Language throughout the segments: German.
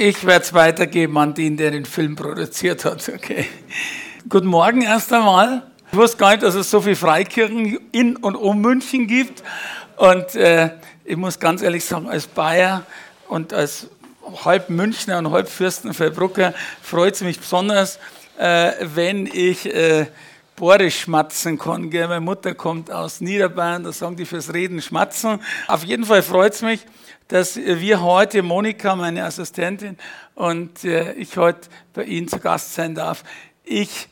Ich werde es weitergeben an den, der den Film produziert hat. Okay. Guten Morgen erst einmal. Ich wusste gar nicht, dass es so viele Freikirchen in und um München gibt. Und äh, ich muss ganz ehrlich sagen, als Bayer und als halb Münchner und halb Fürstenfeldbrucker freut es mich besonders, äh, wenn ich äh, Borisch schmatzen kann. Gell? Meine Mutter kommt aus Niederbayern, da sagen die fürs Reden schmatzen. Auf jeden Fall freut es mich, dass wir heute, Monika, meine Assistentin, und äh, ich heute bei Ihnen zu Gast sein darf. Ich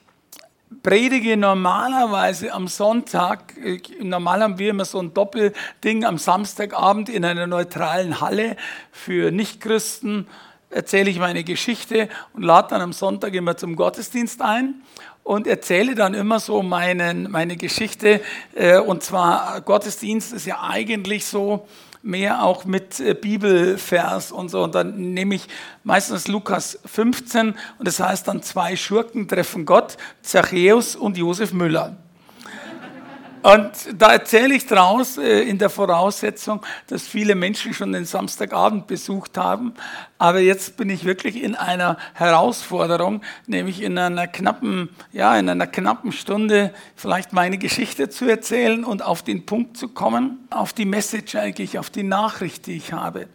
predige normalerweise am Sonntag, normal haben wir immer so ein Doppelding am Samstagabend in einer neutralen Halle für Nichtchristen, erzähle ich meine Geschichte und lade dann am Sonntag immer zum Gottesdienst ein und erzähle dann immer so meinen, meine Geschichte. Äh, und zwar Gottesdienst ist ja eigentlich so, mehr auch mit äh, Bibelvers und so. Und dann nehme ich meistens Lukas 15 und das heißt dann zwei Schurken treffen Gott, Zachäus und Josef Müller. Und da erzähle ich draus äh, in der Voraussetzung, dass viele Menschen schon den Samstagabend besucht haben. Aber jetzt bin ich wirklich in einer Herausforderung, nämlich in einer knappen, ja, in einer knappen Stunde vielleicht meine Geschichte zu erzählen und auf den Punkt zu kommen, auf die Message eigentlich, auf die Nachricht, die ich habe.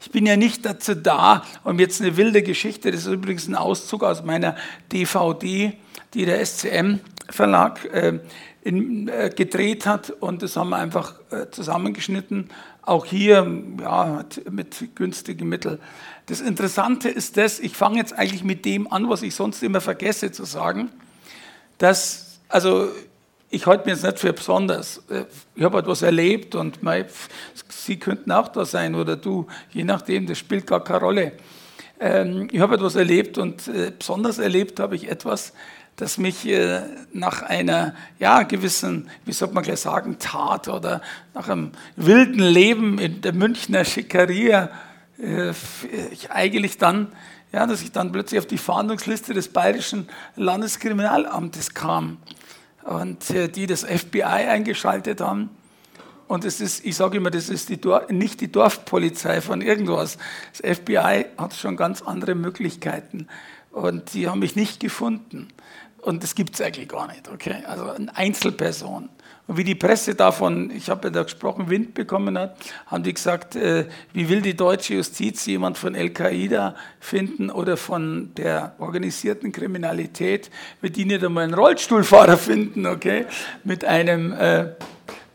Ich bin ja nicht dazu da, um jetzt eine wilde Geschichte, das ist übrigens ein Auszug aus meiner DVD, die der SCM Verlag äh, in, äh, gedreht hat und das haben wir einfach äh, zusammengeschnitten. Auch hier ja, mit günstigen Mitteln. Das Interessante ist das, ich fange jetzt eigentlich mit dem an, was ich sonst immer vergesse zu sagen, dass, also ich halte mir jetzt nicht für besonders. Äh, ich habe etwas erlebt und mein, Sie könnten auch da sein oder du, je nachdem, das spielt gar keine Rolle. Ähm, ich habe etwas erlebt und äh, besonders erlebt habe ich etwas, das mich äh, nach einer ja, gewissen, wie soll man gleich sagen, Tat oder nach einem wilden Leben in der Münchner Schickeria äh, ich eigentlich dann, ja, dass ich dann plötzlich auf die Fahndungsliste des Bayerischen Landeskriminalamtes kam und äh, die das FBI eingeschaltet haben. Und es ist, ich sage immer, das ist die nicht die Dorfpolizei von irgendwas. Das FBI hat schon ganz andere Möglichkeiten. Und die haben mich nicht gefunden. Und das gibt es eigentlich gar nicht, okay? Also eine Einzelperson. Und wie die Presse davon, ich habe ja da gesprochen, Wind bekommen hat, haben die gesagt, äh, wie will die deutsche Justiz jemand von Al-Qaida finden oder von der organisierten Kriminalität, wird die nicht einmal einen Rollstuhlfahrer finden, okay? Mit einem äh,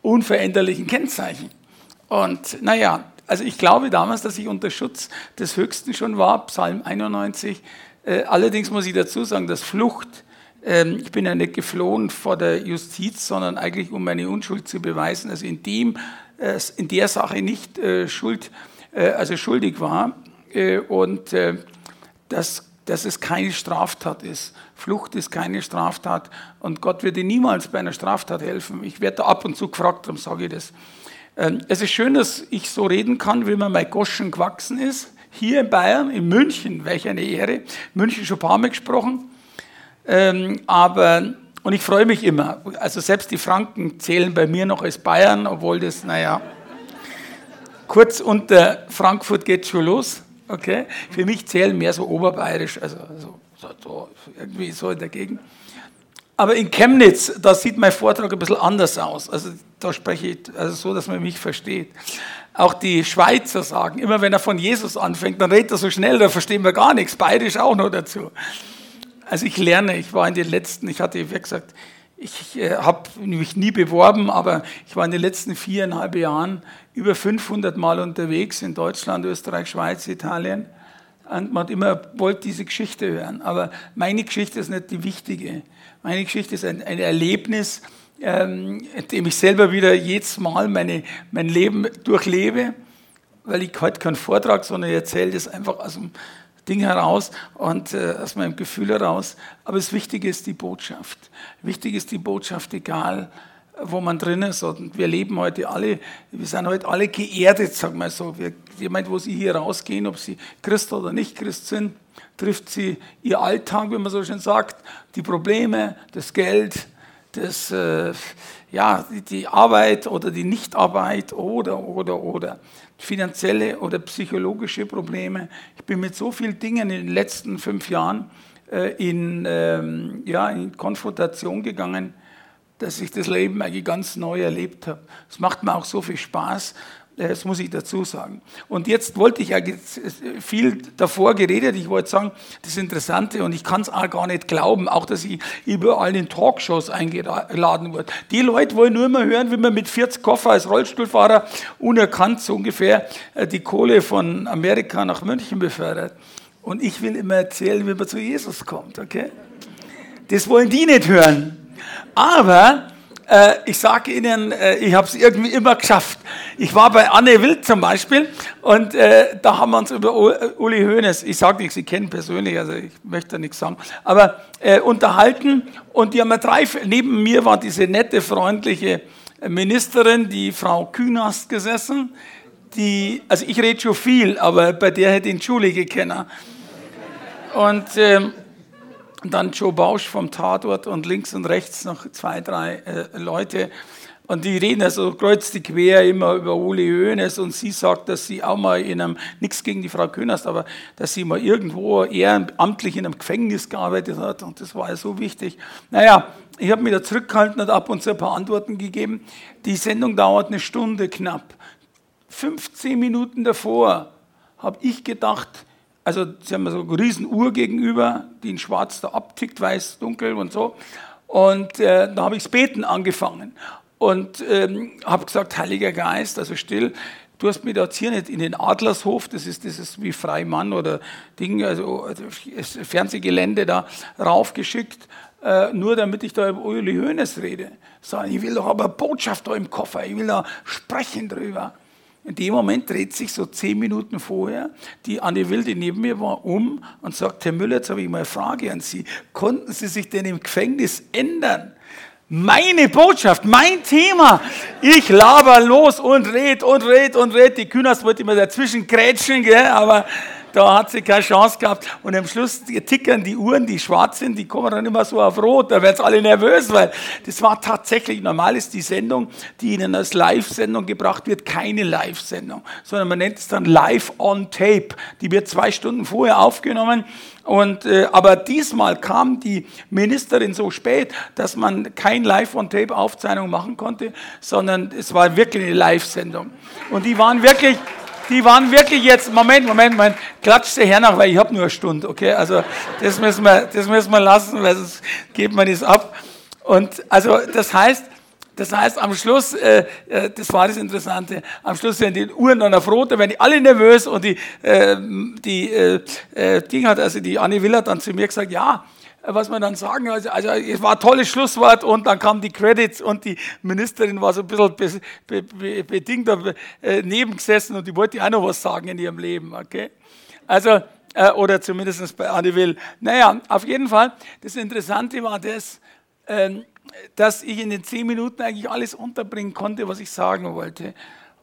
unveränderlichen Kennzeichen. Und naja, also ich glaube damals, dass ich unter Schutz des Höchsten schon war, Psalm 91. Äh, allerdings muss ich dazu sagen, dass Flucht ich bin ja nicht geflohen vor der Justiz, sondern eigentlich um meine Unschuld zu beweisen, also in dem, äh, in der Sache nicht äh, schuld, äh, also schuldig war und dass, dass es keine Straftat ist. Flucht ist keine Straftat und Gott würde niemals bei einer Straftat helfen. Ich werde da ab und zu gefragt, darum sage ich das. Ähm, es ist schön, dass ich so reden kann, wie man mein Goschen gewachsen ist. Hier in Bayern, in München, welch eine Ehre. München schon ein paar Mal gesprochen. Ähm, aber, und ich freue mich immer. Also selbst die Franken zählen bei mir noch als Bayern, obwohl das, naja, kurz unter Frankfurt geht schon los. Okay? Für mich zählen mehr so oberbayerisch, also so, so, so, irgendwie so in der Gegend. Aber in Chemnitz, da sieht mein Vortrag ein bisschen anders aus. Also da spreche ich also so, dass man mich versteht. Auch die Schweizer sagen, immer wenn er von Jesus anfängt, dann redet er so schnell, da verstehen wir gar nichts. Bayerisch auch noch dazu. Also ich lerne, ich war in den letzten, ich hatte, wie gesagt, ich äh, habe mich nie beworben, aber ich war in den letzten viereinhalb Jahren über 500 Mal unterwegs in Deutschland, Österreich, Schweiz, Italien. Und man hat immer wollte diese Geschichte hören. Aber meine Geschichte ist nicht die wichtige. Meine Geschichte ist ein, ein Erlebnis, ähm, in dem ich selber wieder jedes Mal meine, mein Leben durchlebe, weil ich heute keinen Vortrag, sondern ich erzähle das einfach aus dem Ding heraus und äh, aus meinem Gefühl heraus. Aber das Wichtige ist die Botschaft. Wichtig ist die Botschaft, egal wo man drin ist. Und wir leben heute alle, wir sind heute alle geerdet, sagen wir so. Wir, jemand, wo sie hier rausgehen, ob sie Christ oder nicht Christ sind, trifft sie ihr Alltag, wie man so schön sagt, die Probleme, das Geld, das, äh, ja, die Arbeit oder die Nichtarbeit oder, oder, oder finanzielle oder psychologische Probleme. Ich bin mit so vielen Dingen in den letzten fünf Jahren äh, in, ähm, ja, in Konfrontation gegangen, dass ich das Leben eigentlich ganz neu erlebt habe. Es macht mir auch so viel Spaß das muss ich dazu sagen. Und jetzt wollte ich ja viel davor geredet. Ich wollte sagen, das Interessante und ich kann es auch gar nicht glauben, auch dass ich überall in Talkshows eingeladen wurde. Die Leute wollen nur immer hören, wie man mit 40 Koffer als Rollstuhlfahrer unerkannt so ungefähr äh, die Kohle von Amerika nach München befördert. Und ich will immer erzählen, wie man zu Jesus kommt, okay? Das wollen die nicht hören. Aber äh, ich sage Ihnen, äh, ich habe es irgendwie immer geschafft. Ich war bei Anne Wild zum Beispiel und äh, da haben wir uns über Uli Hoeneß, ich sage nicht, Sie kennen persönlich, also ich möchte da nichts sagen, aber äh, unterhalten und die haben wir drei, neben mir war diese nette, freundliche Ministerin, die Frau Künast gesessen, die, also ich rede schon viel, aber bei der hätte ich den Schule gekennen. Und ähm, und dann Joe Bausch vom Tatort und links und rechts noch zwei, drei äh, Leute. Und die reden also kreuz die quer immer über Uli Hoeneß und sie sagt, dass sie auch mal in einem, nichts gegen die Frau Könast, aber dass sie mal irgendwo ehrenamtlich in einem Gefängnis gearbeitet hat und das war ja so wichtig. Naja, ich habe mich da zurückgehalten und ab und zu ein paar Antworten gegeben. Die Sendung dauert eine Stunde knapp. 15 Minuten davor habe ich gedacht, also sie haben so eine riesen Uhr gegenüber, die in schwarz da abtickt, weiß, dunkel und so. Und äh, da habe ich das Beten angefangen und ähm, habe gesagt, Heiliger Geist, also still, du hast mir da hier nicht in den Adlershof, das ist dieses wie Freimann oder Ding, also, also Fernsehgelände da raufgeschickt, äh, nur damit ich da über Uli Hoeneß rede. Sondern ich will doch aber Botschaft da im Koffer, ich will da sprechen drüber. In dem Moment dreht sich so zehn Minuten vorher die Anne Will, die neben mir war, um und sagt, Herr Müller, jetzt habe ich mal eine Frage an Sie. Konnten Sie sich denn im Gefängnis ändern? Meine Botschaft, mein Thema. Ich laber los und red und red und red. Die Kühners wollte immer dazwischen grätschen, gell? aber da hat sie keine Chance gehabt. Und am Schluss tickern die Uhren, die schwarz sind, die kommen dann immer so auf Rot. Da werden alle nervös, weil das war tatsächlich, normal ist die Sendung, die Ihnen als Live-Sendung gebracht wird, keine Live-Sendung, sondern man nennt es dann Live on Tape. Die wird zwei Stunden vorher aufgenommen. Und, äh, aber diesmal kam die Ministerin so spät, dass man kein Live-on-Tape-Aufzeichnung machen konnte, sondern es war wirklich eine Live-Sendung. Und die waren wirklich, die waren wirklich jetzt, Moment, Moment, Moment, klatscht her nach, weil ich habe nur eine Stunde, okay? Also das müssen wir, das müssen wir lassen, weil sonst geht man das ab. Und also das heißt, das heißt, am Schluss, äh, äh, das war das Interessante, am Schluss werden die Uhren dann auf Rot, da werden die alle nervös und die, äh, die äh, äh, Ding hat, also die Annie Will hat dann zu mir gesagt, ja, was man dann sagen, also, also es war ein tolles Schlusswort und dann kamen die Credits und die Ministerin war so ein bisschen be, be, be, bedingt äh, nebengesessen und die wollte auch noch was sagen in ihrem Leben, okay? Also, äh, oder zumindest bei Anne Will. Naja, auf jeden Fall, das Interessante war das, ähm, dass ich in den zehn Minuten eigentlich alles unterbringen konnte, was ich sagen wollte.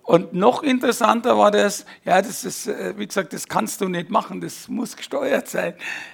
Und noch interessanter war das, ja, das ist, äh, wie gesagt, das kannst du nicht machen, das muss gesteuert sein.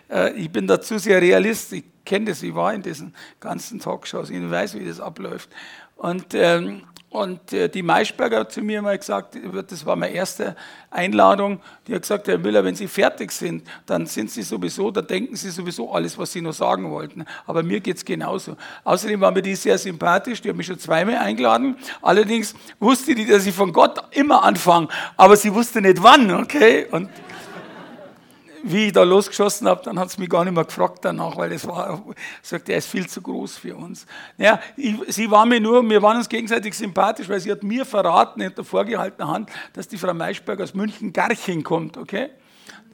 Äh, ich bin dazu sehr realist, ich kenne das, ich war in diesen ganzen Talkshows, ich weiß, wie das abläuft. Und ähm, und äh, die Maischberger hat zu mir mal gesagt, das war meine erste Einladung, die hat gesagt, Herr Müller, wenn Sie fertig sind, dann sind Sie sowieso, da denken Sie sowieso alles, was Sie noch sagen wollten. Aber mir geht es genauso. Außerdem war mir die sehr sympathisch, die hat mich schon zweimal eingeladen. Allerdings wusste die, dass ich von Gott immer anfange, aber sie wusste nicht wann, okay? Und wie ich da losgeschossen habe, dann hat sie mich gar nicht mehr gefragt danach, weil es war, sagt, er ist viel zu groß für uns. Ja, ich, sie war mir nur, wir waren uns gegenseitig sympathisch, weil sie hat mir verraten, hinter vorgehaltener Hand, dass die Frau Maischberg aus München-Garching kommt, okay?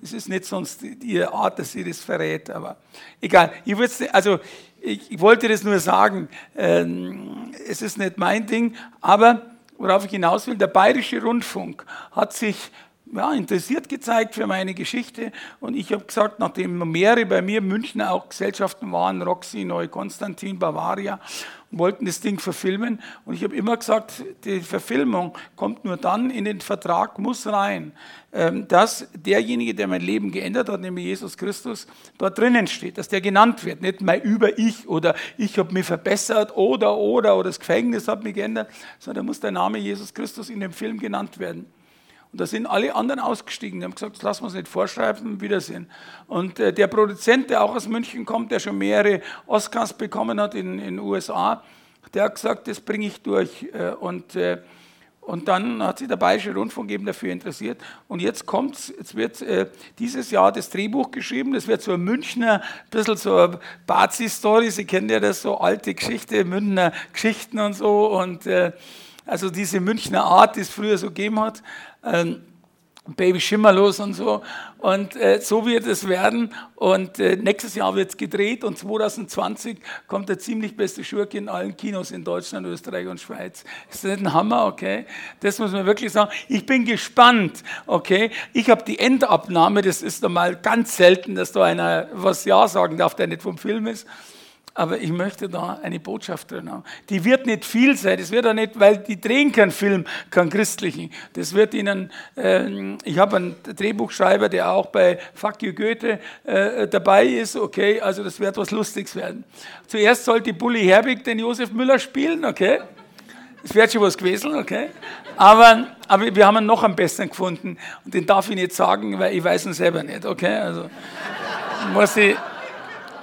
Das ist nicht sonst ihre Art, dass sie das verrät, aber egal. Ich, also, ich, ich wollte das nur sagen, ähm, es ist nicht mein Ding, aber worauf ich hinaus will, der Bayerische Rundfunk hat sich ja, interessiert gezeigt für meine Geschichte. Und ich habe gesagt, nachdem mehrere bei mir in München auch Gesellschaften waren, Roxy, Neu Konstantin, Bavaria, wollten das Ding verfilmen. Und ich habe immer gesagt, die Verfilmung kommt nur dann in den Vertrag, muss rein, ähm, dass derjenige, der mein Leben geändert hat, nämlich Jesus Christus, dort drinnen steht, dass der genannt wird. Nicht mein Über-Ich oder ich habe mich verbessert oder, oder, oder das Gefängnis hat mich geändert, sondern muss der Name Jesus Christus in dem Film genannt werden. Und da sind alle anderen ausgestiegen. Die haben gesagt, wir uns nicht vorschreiben, Wiedersehen. Und äh, der Produzent, der auch aus München kommt, der schon mehrere Oscars bekommen hat in den USA, der hat gesagt, das bringe ich durch. Äh, und, äh, und dann hat sich der Bayerische Rundfunk eben dafür interessiert. Und jetzt kommt jetzt wird äh, dieses Jahr das Drehbuch geschrieben. Das wird so ein Münchner, ein bisschen so eine Bazi-Story. Sie kennen ja das, so alte Geschichte, Münchner Geschichten und so. Und äh, also diese Münchner Art, die es früher so gegeben hat. Ähm, Baby Schimmerlos und so. Und äh, so wird es werden. Und äh, nächstes Jahr wird es gedreht und 2020 kommt der ziemlich beste Schurke in allen Kinos in Deutschland, Österreich und Schweiz. Ist das nicht ein Hammer, okay? Das muss man wirklich sagen. Ich bin gespannt, okay? Ich habe die Endabnahme, das ist normal ganz selten, dass da einer was Ja sagen darf, der nicht vom Film ist aber ich möchte da eine Botschaft drin haben. Die wird nicht viel sein, das wird auch nicht, weil die drehen keinen Film, keinen christlichen. Das wird ihnen, äh, ich habe einen Drehbuchschreiber, der auch bei Fuck You Goethe äh, dabei ist, okay, also das wird was Lustiges werden. Zuerst sollte Bully Herbig den Josef Müller spielen, okay. Es wird schon was gewesen, okay. Aber, aber wir haben einen noch am besten gefunden und den darf ich nicht sagen, weil ich weiß ihn selber nicht, okay. Also muss ich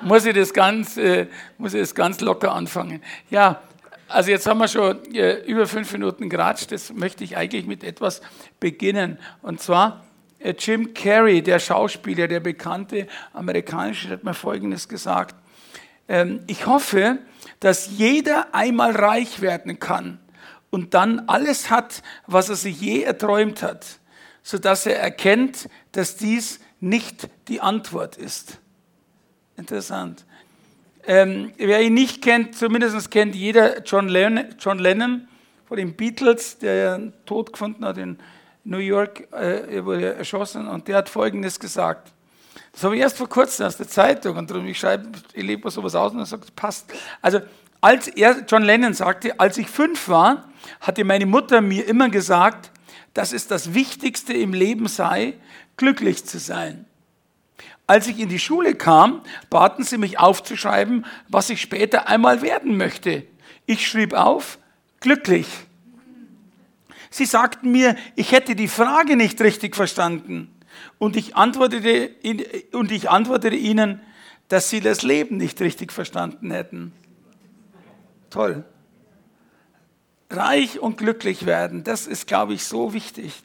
muss ich das ganz, äh, muss ich das ganz locker anfangen. Ja, also jetzt haben wir schon äh, über fünf Minuten geratscht. Das möchte ich eigentlich mit etwas beginnen. Und zwar äh, Jim Carrey, der Schauspieler, der bekannte amerikanische, hat mir Folgendes gesagt. Ähm, ich hoffe, dass jeder einmal reich werden kann und dann alles hat, was er sich je erträumt hat, sodass er erkennt, dass dies nicht die Antwort ist. Interessant. Ähm, wer ihn nicht kennt, zumindest kennt jeder John Lennon, John Lennon von den Beatles, der ja Tod gefunden hat in New York, äh, er wurde erschossen und der hat Folgendes gesagt. Das habe ich erst vor kurzem aus der Zeitung und darum ich schreibe, ich lebe sowas aus und er sagt, passt. Also als er, John Lennon sagte, als ich fünf war, hatte meine Mutter mir immer gesagt, dass es das Wichtigste im Leben sei, glücklich zu sein. Als ich in die Schule kam, baten sie mich aufzuschreiben, was ich später einmal werden möchte. Ich schrieb auf, glücklich. Sie sagten mir, ich hätte die Frage nicht richtig verstanden. Und ich antwortete, und ich antwortete ihnen, dass sie das Leben nicht richtig verstanden hätten. Toll. Reich und glücklich werden, das ist, glaube ich, so wichtig.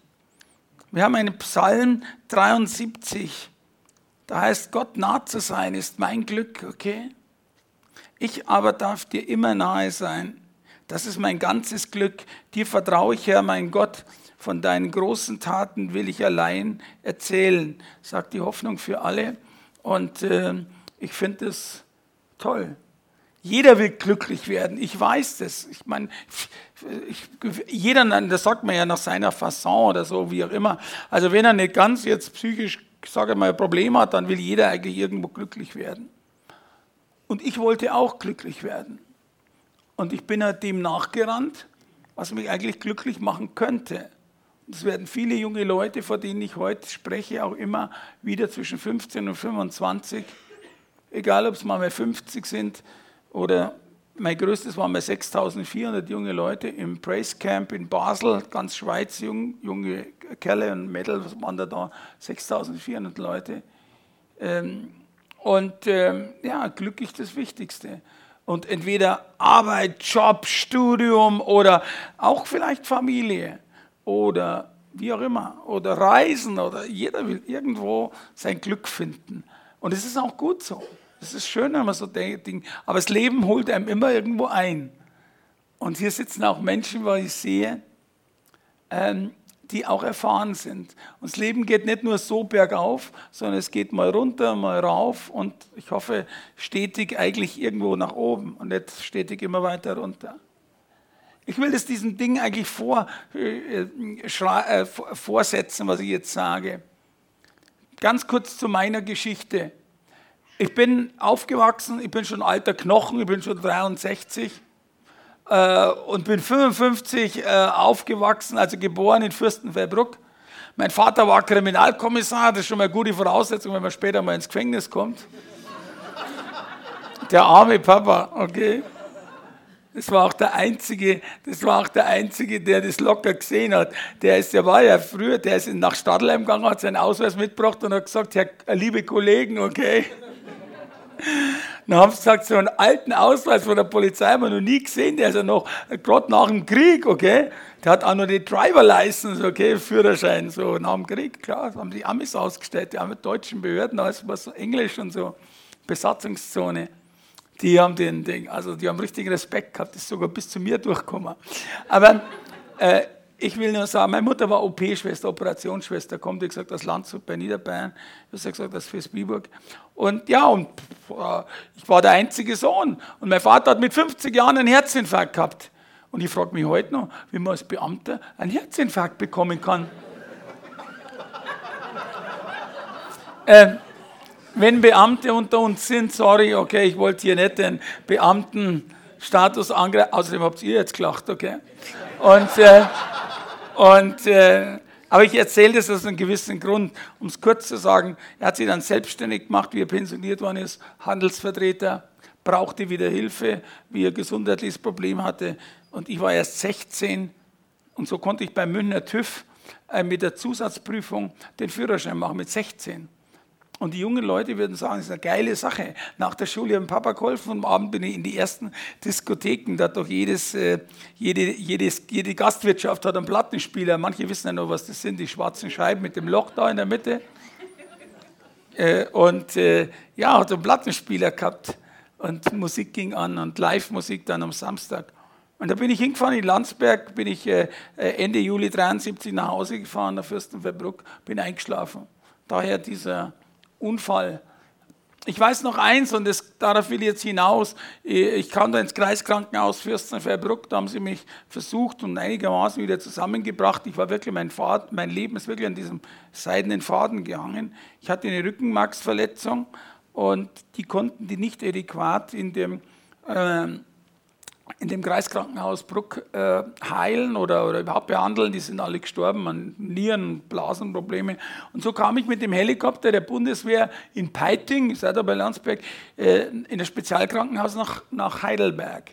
Wir haben einen Psalm 73. Da heißt, Gott nah zu sein ist mein Glück, okay? Ich aber darf dir immer nahe sein. Das ist mein ganzes Glück. Dir vertraue ich, Herr, mein Gott. Von deinen großen Taten will ich allein erzählen, sagt die Hoffnung für alle. Und äh, ich finde es toll. Jeder will glücklich werden. Ich weiß das. Ich meine, jeder, das sagt man ja nach seiner Fasson oder so, wie auch immer. Also wenn er nicht ganz jetzt psychisch ich sage mal, ein Problem hat, dann will jeder eigentlich irgendwo glücklich werden. Und ich wollte auch glücklich werden. Und ich bin halt dem nachgerannt, was mich eigentlich glücklich machen könnte. Es werden viele junge Leute, vor denen ich heute spreche, auch immer wieder zwischen 15 und 25, egal ob es mal 50 sind oder mein größtes waren mal 6400 junge Leute im Praise Camp in Basel, ganz Schweiz, jung, junge Kerle und Mädels, waren da da? 6400 Leute. Ähm, und ähm, ja, Glück ist das Wichtigste. Und entweder Arbeit, Job, Studium oder auch vielleicht Familie oder wie auch immer oder Reisen oder jeder will irgendwo sein Glück finden. Und es ist auch gut so. Das ist schön, wenn man so denkt. Aber das Leben holt einem immer irgendwo ein. Und hier sitzen auch Menschen, wo ich sehe, ähm, die auch erfahren sind. Und das Leben geht nicht nur so bergauf, sondern es geht mal runter, mal rauf und ich hoffe stetig eigentlich irgendwo nach oben und nicht stetig immer weiter runter. Ich will das diesem Ding eigentlich vor, äh, äh, vorsetzen, was ich jetzt sage. Ganz kurz zu meiner Geschichte. Ich bin aufgewachsen, ich bin schon alter Knochen, ich bin schon 63 äh, und bin 55 äh, aufgewachsen, also geboren in Fürstenfeldbruck. Mein Vater war Kriminalkommissar, das ist schon mal eine gute Voraussetzung, wenn man später mal ins Gefängnis kommt. Der arme Papa, okay. Das war auch der einzige, das war auch der einzige, der das locker gesehen hat. Der ist, der war ja früher, der ist nach Stadtleim gegangen, hat seinen Ausweis mitgebracht und hat gesagt, Herr, liebe Kollegen, okay. Dann haben sie gesagt, so einen alten Ausweis von der Polizei haben wir noch nie gesehen, der ist ja noch gerade nach dem Krieg, okay. Der hat auch noch die Driver License, okay, Führerschein, so nach dem Krieg, klar, haben die Amis ausgestellt, die haben deutschen Behörden, alles was so Englisch und so, Besatzungszone. Die haben den, den, also die haben richtigen Respekt gehabt, das ist sogar bis zu mir durchgekommen. Aber äh, ich will nur sagen, meine Mutter war OP-Schwester, Operationsschwester, kommt, wie gesagt, aus Landshut bei Niederbayern, wie gesagt, aus Fürstbiburg. Und ja, und äh, ich war der einzige Sohn. Und mein Vater hat mit 50 Jahren einen Herzinfarkt gehabt. Und ich frage mich heute noch, wie man als Beamter einen Herzinfarkt bekommen kann. äh, wenn Beamte unter uns sind, sorry, okay, ich wollte hier nicht den Beamtenstatus angreifen, außerdem habt ihr jetzt gelacht, okay? Und, äh, und äh, aber ich erzähle das aus einem gewissen Grund, um es kurz zu sagen. Er hat sich dann selbstständig gemacht, wie er pensioniert worden ist, Handelsvertreter, brauchte wieder Hilfe, wie er gesundheitliches Problem hatte. Und ich war erst 16 und so konnte ich beim Münchner TÜV äh, mit der Zusatzprüfung den Führerschein machen mit 16. Und die jungen Leute würden sagen, das ist eine geile Sache. Nach der Schule haben Papa geholfen und am Abend bin ich in die ersten Diskotheken. Da hat doch jedes, äh, jede, jedes, jede Gastwirtschaft hat einen Plattenspieler. Manche wissen ja noch, was das sind, die schwarzen Scheiben mit dem Loch da in der Mitte. Äh, und äh, ja, hat einen Plattenspieler gehabt und Musik ging an und Live-Musik dann am Samstag. Und da bin ich hingefahren in Landsberg, bin ich Ende Juli 73 nach Hause gefahren, nach Fürstenfeldbruck, bin eingeschlafen. Daher dieser Unfall. Ich weiß noch eins, und das, darauf will ich jetzt hinaus. Ich kam da ins Kreiskrankenhaus Fürstenfeldbruck, da haben sie mich versucht und einigermaßen wieder zusammengebracht. Ich war wirklich, mein, Faden, mein Leben ist wirklich an diesem seidenen Faden gehangen. Ich hatte eine Rückenmarksverletzung und die konnten die nicht adäquat in dem äh, in dem Kreiskrankenhaus Bruck äh, heilen oder, oder überhaupt behandeln. Die sind alle gestorben an Nieren- Blasenprobleme. Und so kam ich mit dem Helikopter der Bundeswehr in Peiting, ich sei da bei Landsberg, äh, in das Spezialkrankenhaus nach, nach Heidelberg.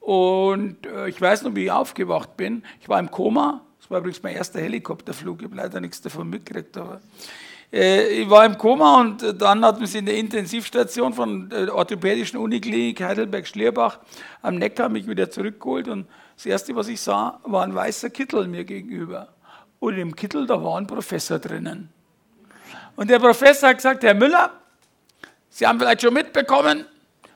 Und äh, ich weiß noch, wie ich aufgewacht bin. Ich war im Koma. Das war übrigens mein erster Helikopterflug. Ich habe leider nichts davon mitgekriegt. Aber ich war im Koma und dann hat sie in der Intensivstation von der orthopädischen Uniklinik Heidelberg-Schlierbach am Neckar mich wieder zurückgeholt und das Erste, was ich sah, war ein weißer Kittel mir gegenüber. Und im Kittel, da war ein Professor drinnen. Und der Professor hat gesagt, Herr Müller, Sie haben vielleicht schon mitbekommen,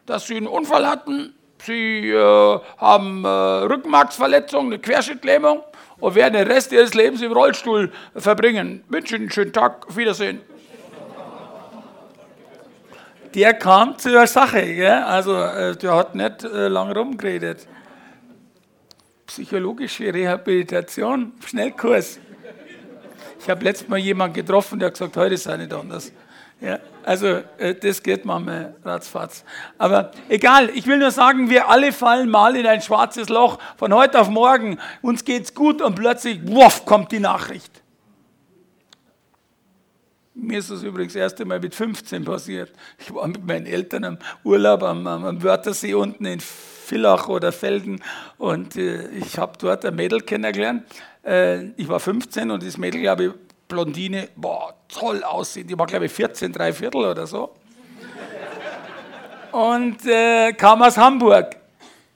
dass Sie einen Unfall hatten. Sie äh, haben äh, Rückenmarksverletzung, eine Querschnittlähmung und werden den Rest ihres Lebens im Rollstuhl verbringen. Wünsche Ihnen einen schönen Tag, auf Wiedersehen. Der kam zur Sache, gell? also äh, der hat nicht äh, lange rumgeredet. Psychologische Rehabilitation, Schnellkurs. Ich habe letztes Mal jemanden getroffen, der hat gesagt, heute es nicht anders. Ja, also äh, das geht manchmal ratzfatz. Aber egal, ich will nur sagen, wir alle fallen mal in ein schwarzes Loch von heute auf morgen. Uns geht's gut und plötzlich, wuff, kommt die Nachricht. Mir ist das übrigens das erste Mal mit 15 passiert. Ich war mit meinen Eltern am Urlaub am, am Wörthersee unten in Villach oder Felden und äh, ich habe dort ein Mädel kennengelernt. Äh, ich war 15 und das Mädel, glaube ich, Blondine, boah, toll aussehen. Die war, glaube ich, 14, drei Viertel oder so. Und äh, kam aus Hamburg.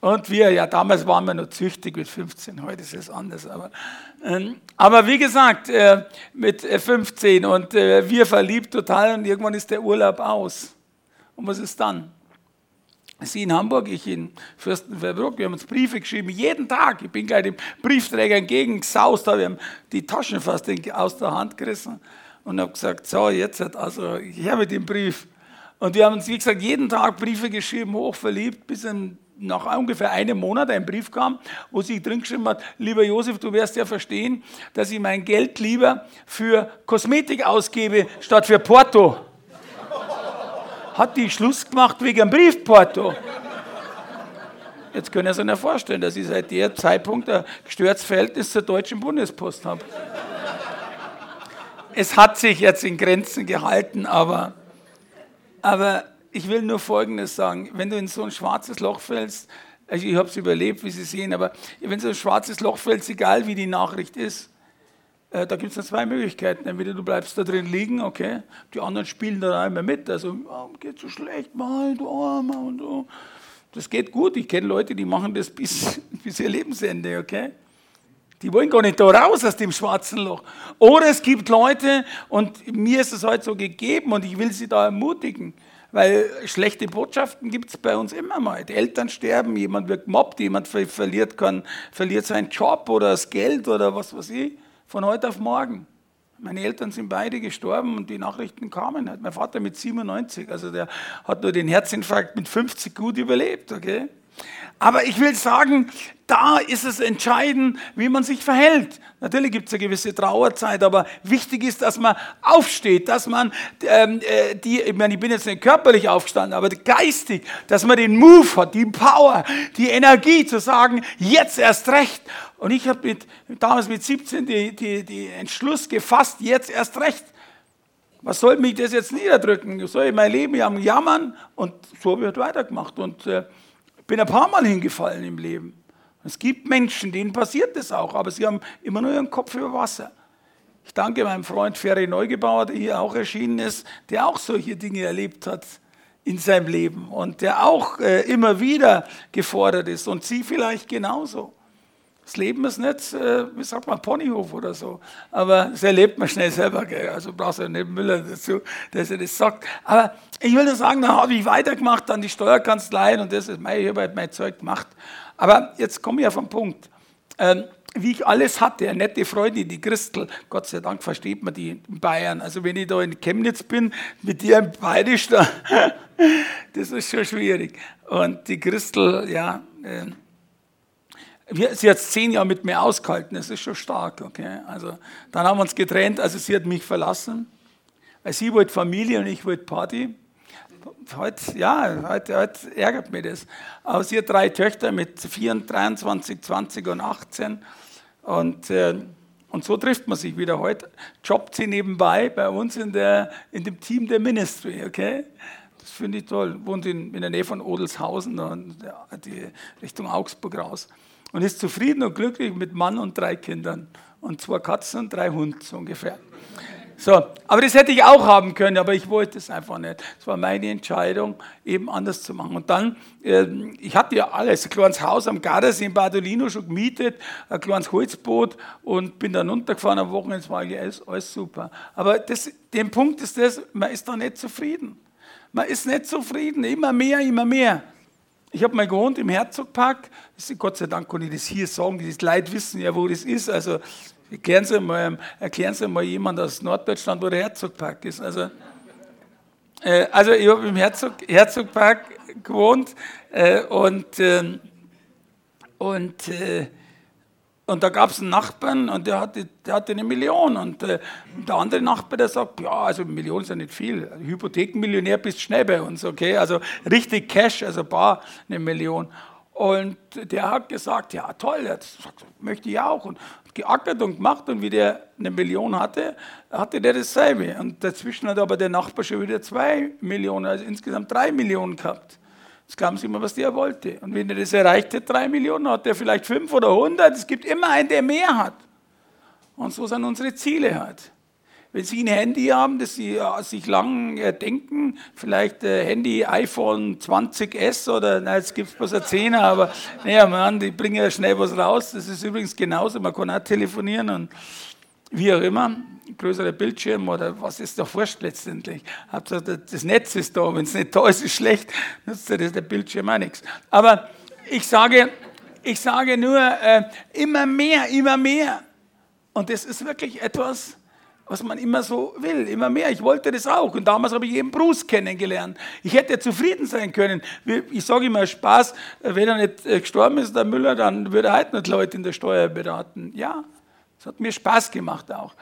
Und wir, ja, damals waren wir noch züchtig mit 15, heute ist es anders. Aber, ähm, aber wie gesagt, äh, mit 15 äh, und äh, wir verliebt total und irgendwann ist der Urlaub aus. Und was ist dann? Sie in Hamburg, ich in Fürstenfeldbruck. Wir haben uns Briefe geschrieben, jeden Tag. Ich bin gleich dem Briefträger entgegengesaust, wir haben die Taschen fast aus der Hand gerissen und habe gesagt, so, jetzt, also her mit dem Brief. Und wir haben uns, wie gesagt, jeden Tag Briefe geschrieben, hochverliebt, bis am nach ungefähr einem Monat ein Brief kam, wo sie drin geschrieben hat, lieber Josef, du wirst ja verstehen, dass ich mein Geld lieber für Kosmetik ausgebe, statt für Porto. Hat die Schluss gemacht wegen einem Briefporto. Jetzt können Sie sich vorstellen, dass ich seit der Zeitpunkt ein gestörtes Verhältnis zur Deutschen Bundespost habe. es hat sich jetzt in Grenzen gehalten, aber, aber ich will nur Folgendes sagen. Wenn du in so ein schwarzes Loch fällst, also ich habe es überlebt, wie Sie sehen, aber wenn in ein schwarzes Loch fällst, egal wie die Nachricht ist, da gibt es zwei Möglichkeiten. Entweder du bleibst da drin liegen, okay, die anderen spielen da einmal mit, also oh, geht so schlecht, mal, du Armer und so. Das geht gut. Ich kenne Leute, die machen das bis, bis ihr Lebensende, okay? Die wollen gar nicht da raus aus dem schwarzen Loch. Oder es gibt Leute, und mir ist es heute so gegeben, und ich will sie da ermutigen, weil schlechte Botschaften gibt es bei uns immer mal. Die Eltern sterben, jemand wird gemobbt, jemand verliert, kann, verliert seinen Job oder das Geld oder was weiß ich, von heute auf morgen. Meine Eltern sind beide gestorben und die Nachrichten kamen halt. Mein Vater mit 97, also der hat nur den Herzinfarkt mit 50 gut überlebt, okay? Aber ich will sagen, da ist es entscheidend, wie man sich verhält. Natürlich gibt es eine gewisse Trauerzeit, aber wichtig ist, dass man aufsteht, dass man ähm, äh, die, ich meine, ich bin jetzt nicht körperlich aufgestanden, aber geistig, dass man den Move hat, die Power, die Energie zu sagen, jetzt erst recht. Und ich habe mit, damals mit 17 die, die, die Entschluss gefasst, jetzt erst recht. Was soll mich das jetzt niederdrücken? Soll ich mein Leben jammern? Und so wird weitergemacht. Und äh, bin ein paar Mal hingefallen im Leben. Es gibt Menschen, denen passiert das auch, aber sie haben immer nur ihren Kopf über Wasser. Ich danke meinem Freund Ferry Neugebauer, der hier auch erschienen ist, der auch solche Dinge erlebt hat in seinem Leben und der auch äh, immer wieder gefordert ist und Sie vielleicht genauso. Das Leben ist nicht, äh, wie sagt man, Ponyhof oder so. Aber das erlebt man schnell selber. Gell? Also brauchst du ja nicht Müller dazu, dass er das sagt. Aber ich will nur sagen, dann habe ich weitergemacht, dann die Steuerkanzlei und das ist mein, ich habe mein Zeug gemacht. Aber jetzt komme ich auf den Punkt. Ähm, wie ich alles hatte, eine nette Freundin, die Christel, Gott sei Dank versteht man die in Bayern. Also wenn ich da in Chemnitz bin, mit dir im Bayerisch, da, das ist schon schwierig. Und die Christel, ja, äh, sie hat zehn Jahre mit mir ausgehalten, das ist schon stark. Okay? Also, dann haben wir uns getrennt, also sie hat mich verlassen, sie wollte Familie und ich wollte Party. Heute, ja, heute, heute ärgert mich das. Aber sie hat drei Töchter mit 24, 23, 20 und 18. Und, äh, und so trifft man sich wieder heute. Jobbt sie nebenbei bei uns in, der, in dem Team der Ministry, okay? Das finde ich toll. Wohnt in, in der Nähe von Odelshausen, und, die Richtung Augsburg raus und ist zufrieden und glücklich mit Mann und drei Kindern und zwei Katzen und drei Hunden so ungefähr. So, aber das hätte ich auch haben können, aber ich wollte es einfach nicht. Es war meine Entscheidung, eben anders zu machen. Und dann, äh, ich hatte ja alles, ein kleines Haus am Gardasee in Badolino schon gemietet, ein kleines Holzboot und bin dann runtergefahren am Wochenende, es war alles, alles super. Aber das, der Punkt ist das, man ist da nicht zufrieden. Man ist nicht zufrieden, immer mehr, immer mehr. Ich habe mal gewohnt im Herzogpark. Gott sei Dank kann ich das hier sagen. Die Leute wissen ja, wo das ist. Also erklären Sie mal, erklären Sie mal jemand aus Norddeutschland, wo der Herzogpark ist. Also, äh, also ich habe im Herzog, Herzogpark gewohnt äh, und, äh, und und da gab es einen Nachbarn und der hatte, der hatte eine Million. Und äh, der andere Nachbar, der sagt, ja, also Million ist ja nicht viel. Hypothekenmillionär bist schnell bei uns, okay? Also richtig Cash, also bar eine Million. Und der hat gesagt, ja toll, das möchte ich auch. Und geackert und gemacht und wie der eine Million hatte, hatte der dasselbe. Und dazwischen hat aber der Nachbar schon wieder zwei Millionen, also insgesamt drei Millionen gehabt. Jetzt glauben Sie immer, was der wollte. Und wenn er das erreicht hat, drei Millionen, hat er vielleicht fünf oder hundert. Es gibt immer einen, der mehr hat. Und so sind unsere Ziele halt. Wenn Sie ein Handy haben, das Sie ja, sich lang äh, denken, vielleicht äh, Handy iPhone 20S oder, na, jetzt gibt es bloß ein 10er, aber naja, man, die bringen ja schnell was raus. Das ist übrigens genauso, man kann auch telefonieren und wie auch immer größere Bildschirm oder was ist da wurscht letztendlich. Hauptsache das Netz ist da, wenn es nicht da ist, ist schlecht, nutzt der Bildschirm auch nichts. Aber ich sage, ich sage nur, äh, immer mehr, immer mehr. Und das ist wirklich etwas, was man immer so will, immer mehr. Ich wollte das auch. Und damals habe ich eben Bruce kennengelernt. Ich hätte zufrieden sein können. Ich sage immer Spaß, wenn er nicht äh, gestorben ist, der Müller, dann würde er heute nicht Leute in der Steuer beraten. Ja, es hat mir Spaß gemacht auch.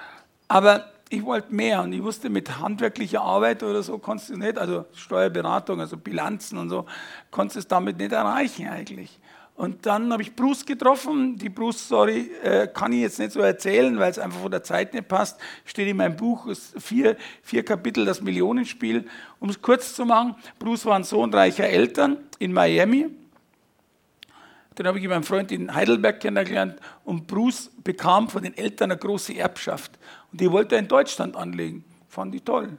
Aber ich wollte mehr und ich wusste, mit handwerklicher Arbeit oder so konntest du nicht, also Steuerberatung, also Bilanzen und so, konntest du es damit nicht erreichen eigentlich. Und dann habe ich Bruce getroffen. Die Bruce-Story äh, kann ich jetzt nicht so erzählen, weil es einfach von der Zeit nicht passt. Steht in meinem Buch, ist vier, vier Kapitel, das Millionenspiel. Um es kurz zu machen, Bruce war ein Sohn reicher Eltern in Miami. Den habe ich meinen Freund in Heidelberg kennengelernt. Und Bruce bekam von den Eltern eine große Erbschaft. Und die wollte er in Deutschland anlegen. Fand ich toll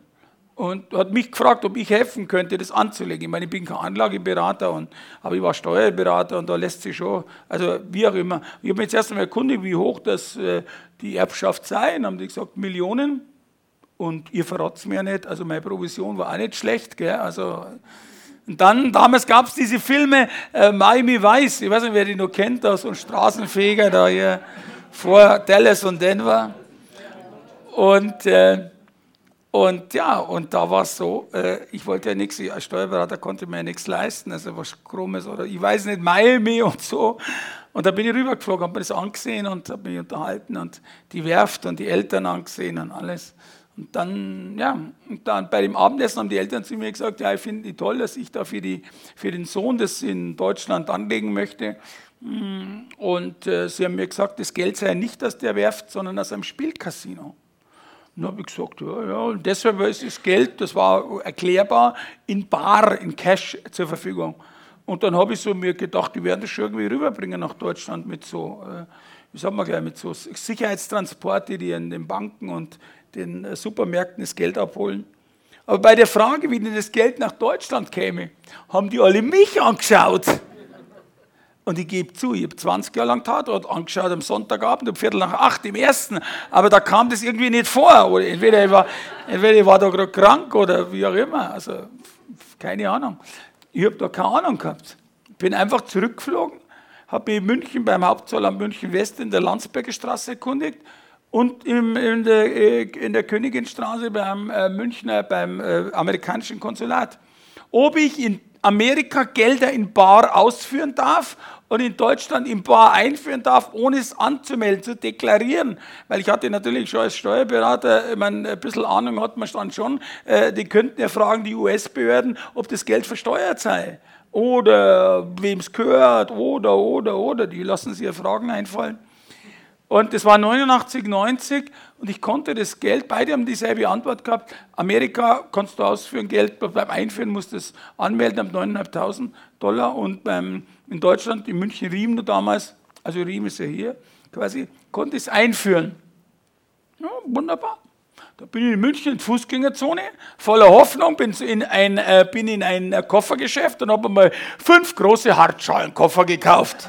und hat mich gefragt, ob ich helfen könnte, das anzulegen. Ich meine, ich bin kein Anlageberater, und, aber ich war Steuerberater und da lässt sich schon, also wie auch immer. Ich habe mich jetzt erst einmal erkundigt, wie hoch das, äh, die Erbschaft sei. Und haben die gesagt, Millionen. Und ihr verrat es mir nicht. Also meine Provision war auch nicht schlecht. Gell? Also, und dann, damals gab es diese Filme äh, Miami Weiß. Ich weiß nicht, wer die noch kennt, da so ein Straßenfeger da hier vor Dallas und Denver. Und äh, und ja, und da war es so, äh, ich wollte ja nichts, als Steuerberater konnte mir ja nichts leisten, also was Krummes oder ich weiß nicht, Miami und so. Und da bin ich rübergeflogen, habe mir das angesehen und habe mich unterhalten und die Werft und die Eltern angesehen und alles. Und dann, ja, und dann bei dem Abendessen haben die Eltern zu mir gesagt, ja, ich finde es toll, dass ich da für, die, für den Sohn das in Deutschland anlegen möchte. Mm, und äh, sie haben mir gesagt, das Geld sei nicht aus der Werft, sondern aus einem Spielcasino. Dann habe ich gesagt, ja, ja, und deshalb ist das Geld, das war erklärbar, in Bar, in Cash zur Verfügung. Und dann habe ich so mir gedacht, die werden das schon irgendwie rüberbringen nach Deutschland mit so, äh, wie sagen wir gleich, mit so Sicherheitstransporte, die in den Banken und den äh, Supermärkten das Geld abholen. Aber bei der Frage, wie denn das Geld nach Deutschland käme, haben die alle mich angeschaut. Und ich gebe zu, ich habe 20 Jahre lang Tatort angeschaut am Sonntagabend um Viertel nach acht im ersten, aber da kam das irgendwie nicht vor. Oder entweder ich war, entweder ich war da gerade krank oder wie auch immer. Also keine Ahnung. Ich habe da keine Ahnung gehabt. Bin einfach zurückgeflogen, habe mich in München beim Hauptzollamt München West in der Landsberger Straße erkundigt und in, in, der, äh, in der Königinstraße beim äh, Münchner, beim äh, amerikanischen Konsulat. Ob ich in Amerika Gelder in Bar ausführen darf und in Deutschland in Bar einführen darf, ohne es anzumelden, zu deklarieren. Weil ich hatte natürlich schon als Steuerberater, ich meine, ein bisschen Ahnung hat man dann schon, äh, die könnten ja fragen, die US-Behörden, ob das Geld versteuert sei. Oder wem es gehört, oder, oder, oder. Die lassen sich ja Fragen einfallen. Und das war 89, 90 und ich konnte das Geld, beide haben dieselbe Antwort gehabt. Amerika kannst du ausführen, Geld beim Einführen musst du es anmelden ab 9.500 Dollar und beim, in Deutschland, in München Riem nur damals, also Riem ist ja hier, quasi, konnte es einführen. Ja, wunderbar. Da bin ich in München in Fußgängerzone, voller Hoffnung, bin in ein, äh, bin in ein Koffergeschäft und habe mal fünf große Hartschalenkoffer gekauft.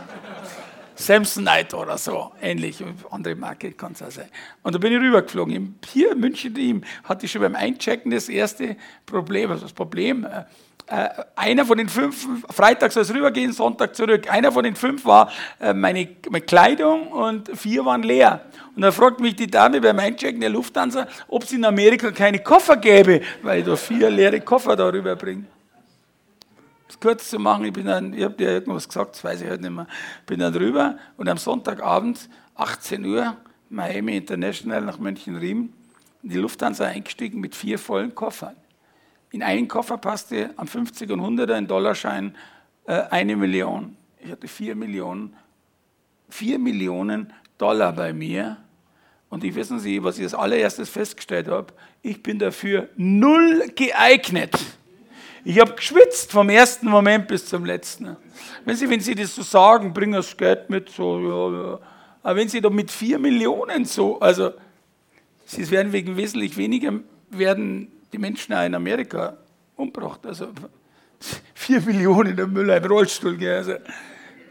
Samsonite oder so, ähnlich, andere Marke kann es auch sein. Und da bin ich rübergeflogen. Hier in München hatte ich schon beim Einchecken das erste Problem, also das Problem, äh, äh, einer von den fünf, Freitag soll es rübergehen, Sonntag zurück. Einer von den fünf war äh, meine, meine, Kleidung und vier waren leer. Und dann fragt mich die Dame beim Einchecken der Lufthansa, ob es in Amerika keine Koffer gäbe, weil ich da vier leere Koffer da rüberbringe es kurz zu machen, ich ich habe dir irgendwas gesagt, das weiß ich halt nicht mehr, bin dann rüber und am Sonntagabend, 18 Uhr, Miami International nach München-Riem, in die Lufthansa eingestiegen mit vier vollen Koffern. In einen Koffer passte am 50 und 100er in Dollarschein äh, eine Million. Ich hatte vier Millionen, vier Millionen Dollar bei mir. Und ich wissen Sie, was ich als allererstes festgestellt habe, ich bin dafür null geeignet. Ich habe geschwitzt vom ersten Moment bis zum letzten. Wenn Sie, wenn Sie das so sagen, bringen das Geld mit, so, ja, ja. Aber wenn Sie da mit vier Millionen so, also, Sie werden wegen wesentlich weniger, werden die Menschen auch in Amerika umgebracht. Also, vier Millionen der Müller im Rollstuhl, gell, also,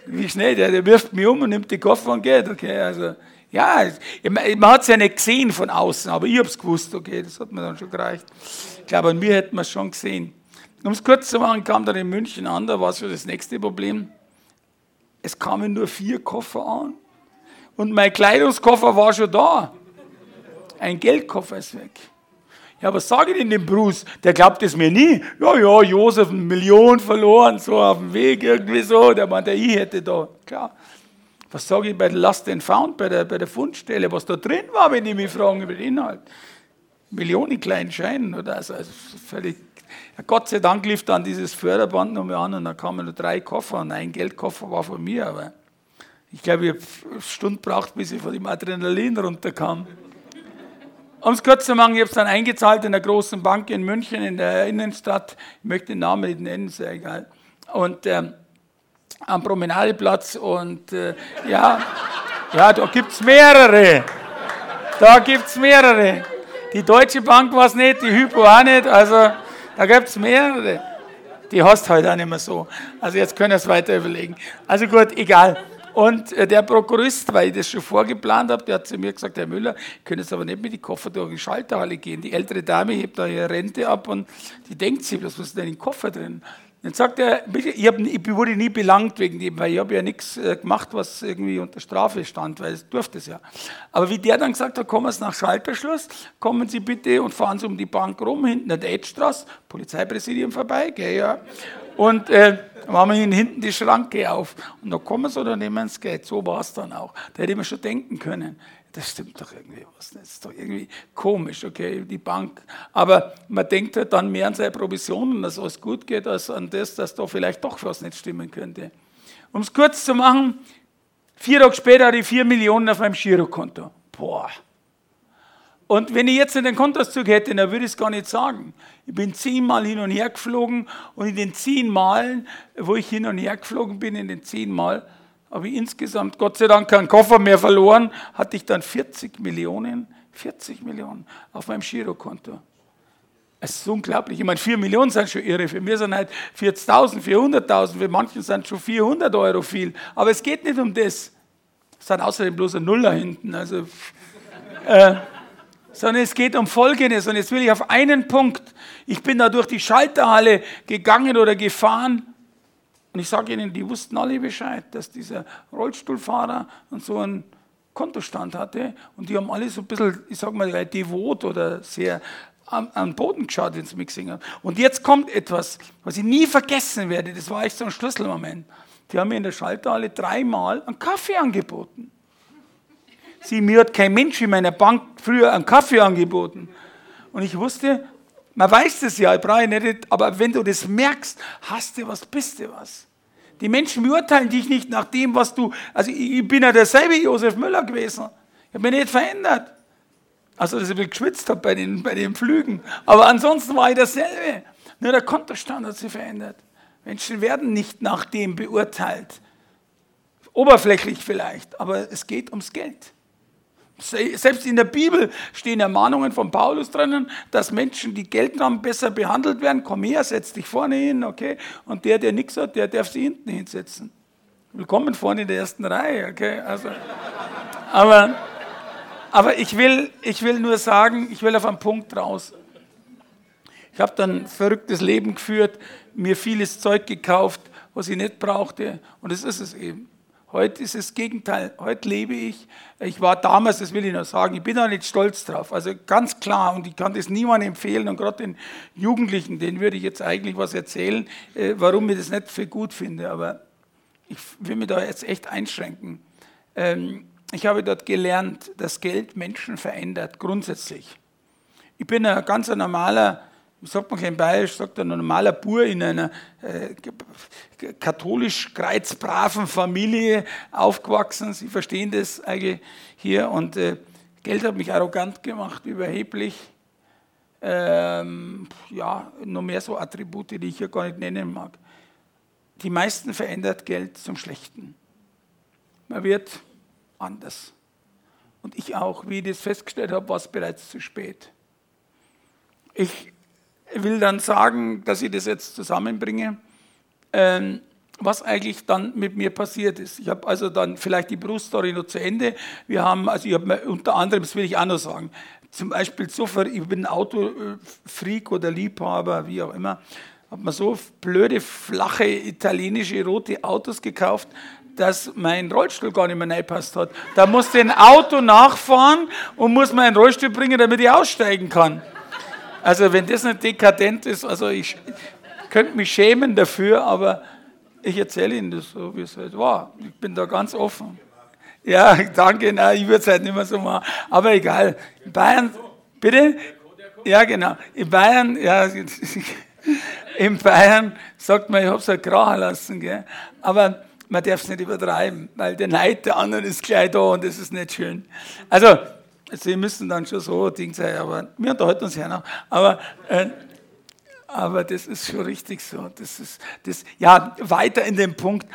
wie schnell, der, der wirft mich um und nimmt die Koffer und geht, okay, also, ja, man hat es ja nicht gesehen von außen, aber ich habe es gewusst, okay, das hat mir dann schon gereicht. Ich glaube, an mir hätten wir es schon gesehen. Um es kurz zu machen, kam dann in München an, da war schon das nächste Problem. Es kamen nur vier Koffer an. Und mein Kleidungskoffer war schon da. ein Geldkoffer ist weg. Ja, was sage ich denn dem Bruce? Der glaubt es mir nie. Ja, ja, Josef, eine Million verloren, so auf dem Weg, irgendwie so. Der meinte, ich hätte da, klar. Was sage ich bei der Last and Found, bei der, bei der Fundstelle, was da drin war, wenn die mich fragen über den Inhalt? Millionen kleinen Scheinen oder so. Also völlig. Gott sei Dank lief dann dieses Förderband noch mal an und dann kamen nur drei Koffer und ein Geldkoffer war von mir, aber ich glaube, ich habe eine Stunde braucht, bis ich von dem Adrenalin runterkam. Um es kurz zu machen, ich habe es dann eingezahlt in der großen Bank in München, in der Innenstadt. Ich möchte den Namen nicht nennen, ist ja egal. Und ähm, am Promenadeplatz und äh, ja, ja, da gibt es mehrere. Da gibt es mehrere. Die Deutsche Bank war es nicht, die Hypo auch nicht, also da gibt es mehrere. Die hast halt auch nicht mehr so. Also jetzt können wir es weiter überlegen. Also gut, egal. Und äh, der Prokurist, weil ich das schon vorgeplant habe, der hat zu mir gesagt, Herr Müller, ich könnte jetzt aber nicht mit die Koffer durch die Schalterhalle gehen. Die ältere Dame hebt da ihre Rente ab und die denkt sich, was ist denn in den Koffer drin? Dann sagt er, ich, hab, ich wurde nie belangt wegen dem, weil ich habe ja nichts äh, gemacht, was irgendwie unter Strafe stand, weil es durfte es ja. Aber wie der dann gesagt hat, kommen Sie nach Schalterschluss, kommen Sie bitte und fahren Sie um die Bank rum, hinten der Edstraße, Polizeipräsidium vorbei, gell, ja. Und äh, machen wir ihnen hinten die Schranke auf. Und dann kommen sie oder nehmen das Geld. So war es dann auch. Da hätte man schon denken können, das stimmt doch irgendwie was. Das ist doch irgendwie komisch, okay, die Bank. Aber man denkt halt dann mehr an seine Provisionen, dass alles gut geht, als an das, dass da vielleicht doch was nicht stimmen könnte. Um es kurz zu machen, vier Tage später hatte ich vier Millionen auf meinem Girokonto. Boah, und wenn ich jetzt den Kontoauszug hätte, dann würde ich es gar nicht sagen. Ich bin zehnmal hin und her geflogen und in den zehn Malen, wo ich hin und her geflogen bin, in den zehn Mal, habe ich insgesamt Gott sei Dank keinen Koffer mehr verloren, hatte ich dann 40 Millionen, 40 Millionen auf meinem Girokonto. Es ist unglaublich. Ich meine, 4 Millionen sind schon irre. Für mich sind halt 40.000, 400.000. Für manchen sind schon 400 Euro viel. Aber es geht nicht um das. Es sind außerdem bloß ein Nuller hinten. Also, äh, sondern es geht um Folgendes. Und jetzt will ich auf einen Punkt. Ich bin da durch die Schalterhalle gegangen oder gefahren. Und ich sage Ihnen, die wussten alle Bescheid, dass dieser Rollstuhlfahrer und so einen Kontostand hatte. Und die haben alle so ein bisschen, ich sage mal, devot oder sehr am, am Boden geschaut, gesehen haben. Und jetzt kommt etwas, was ich nie vergessen werde. Das war echt so ein Schlüsselmoment. Die haben mir in der Schalterhalle dreimal einen Kaffee angeboten. Sie, mir hat kein Mensch in meiner Bank früher einen Kaffee angeboten. Und ich wusste, man weiß das ja, ich brauche nicht, aber wenn du das merkst, hast du was, bist du was. Die Menschen beurteilen dich nicht nach dem, was du, also ich bin ja derselbe Josef Müller gewesen. Ich habe mich nicht verändert. Also, dass ich geschwitzt habe bei den, bei den Flügen. Aber ansonsten war ich dasselbe. Nur der Kontostand hat sich verändert. Menschen werden nicht nach dem beurteilt. Oberflächlich vielleicht, aber es geht ums Geld. Selbst in der Bibel stehen Ermahnungen von Paulus drinnen, dass Menschen, die Geld haben, besser behandelt werden. Komm her, setz dich vorne hin, okay? Und der, der nichts hat, der darf sich hinten hinsetzen. Willkommen vorne in der ersten Reihe, okay? Also, aber, aber ich, will, ich will nur sagen, ich will auf einen Punkt raus. Ich habe dann ein verrücktes Leben geführt, mir vieles Zeug gekauft, was ich nicht brauchte. Und das ist es eben. Heute ist das Gegenteil. Heute lebe ich. Ich war damals, das will ich noch sagen, ich bin da nicht stolz drauf. Also ganz klar, und ich kann das niemandem empfehlen, und gerade den Jugendlichen, denen würde ich jetzt eigentlich was erzählen, äh, warum ich das nicht für gut finde. Aber ich will mich da jetzt echt einschränken. Ähm, ich habe dort gelernt, dass Geld Menschen verändert, grundsätzlich. Ich bin ein ganz normaler sagt man kein Bayerisch, sagt ein normaler Bur in einer äh, katholisch kreuzbraven Familie aufgewachsen. Sie verstehen das eigentlich hier. Und äh, Geld hat mich arrogant gemacht, überheblich. Ähm, ja, noch mehr so Attribute, die ich hier gar nicht nennen mag. Die meisten verändert Geld zum Schlechten. Man wird anders. Und ich auch, wie ich das festgestellt habe, war es bereits zu spät. Ich will dann sagen, dass ich das jetzt zusammenbringe, ähm, was eigentlich dann mit mir passiert ist. Ich habe also dann vielleicht die Bruststory noch zu Ende. Wir haben, also ich habe unter anderem, das will ich auch noch sagen, zum Beispiel so, ich bin Autofreak oder Liebhaber, wie auch immer, habe mir so blöde, flache, italienische, rote Autos gekauft, dass mein Rollstuhl gar nicht mehr reingepasst hat. Da musste ein Auto nachfahren und muss meinen Rollstuhl bringen, damit ich aussteigen kann. Also wenn das nicht dekadent ist, also ich könnte mich schämen dafür, aber ich erzähle Ihnen das so, wie es halt war. Ich bin da ganz offen. Ja, danke, nein, ich würde es halt nicht mehr so machen. Aber egal. In Bayern, bitte? Ja, genau. In Bayern, ja, in Bayern sagt man, ich habe es halt krachen lassen. Gell? Aber man darf es nicht übertreiben, weil der Neid der anderen ist gleich da und das ist nicht schön. Also, Sie müssen dann schon so Ding sein, aber wir unterhalten uns ja noch. Aber, äh, aber das ist schon richtig so. Das ist, das, ja, weiter in dem Punkt.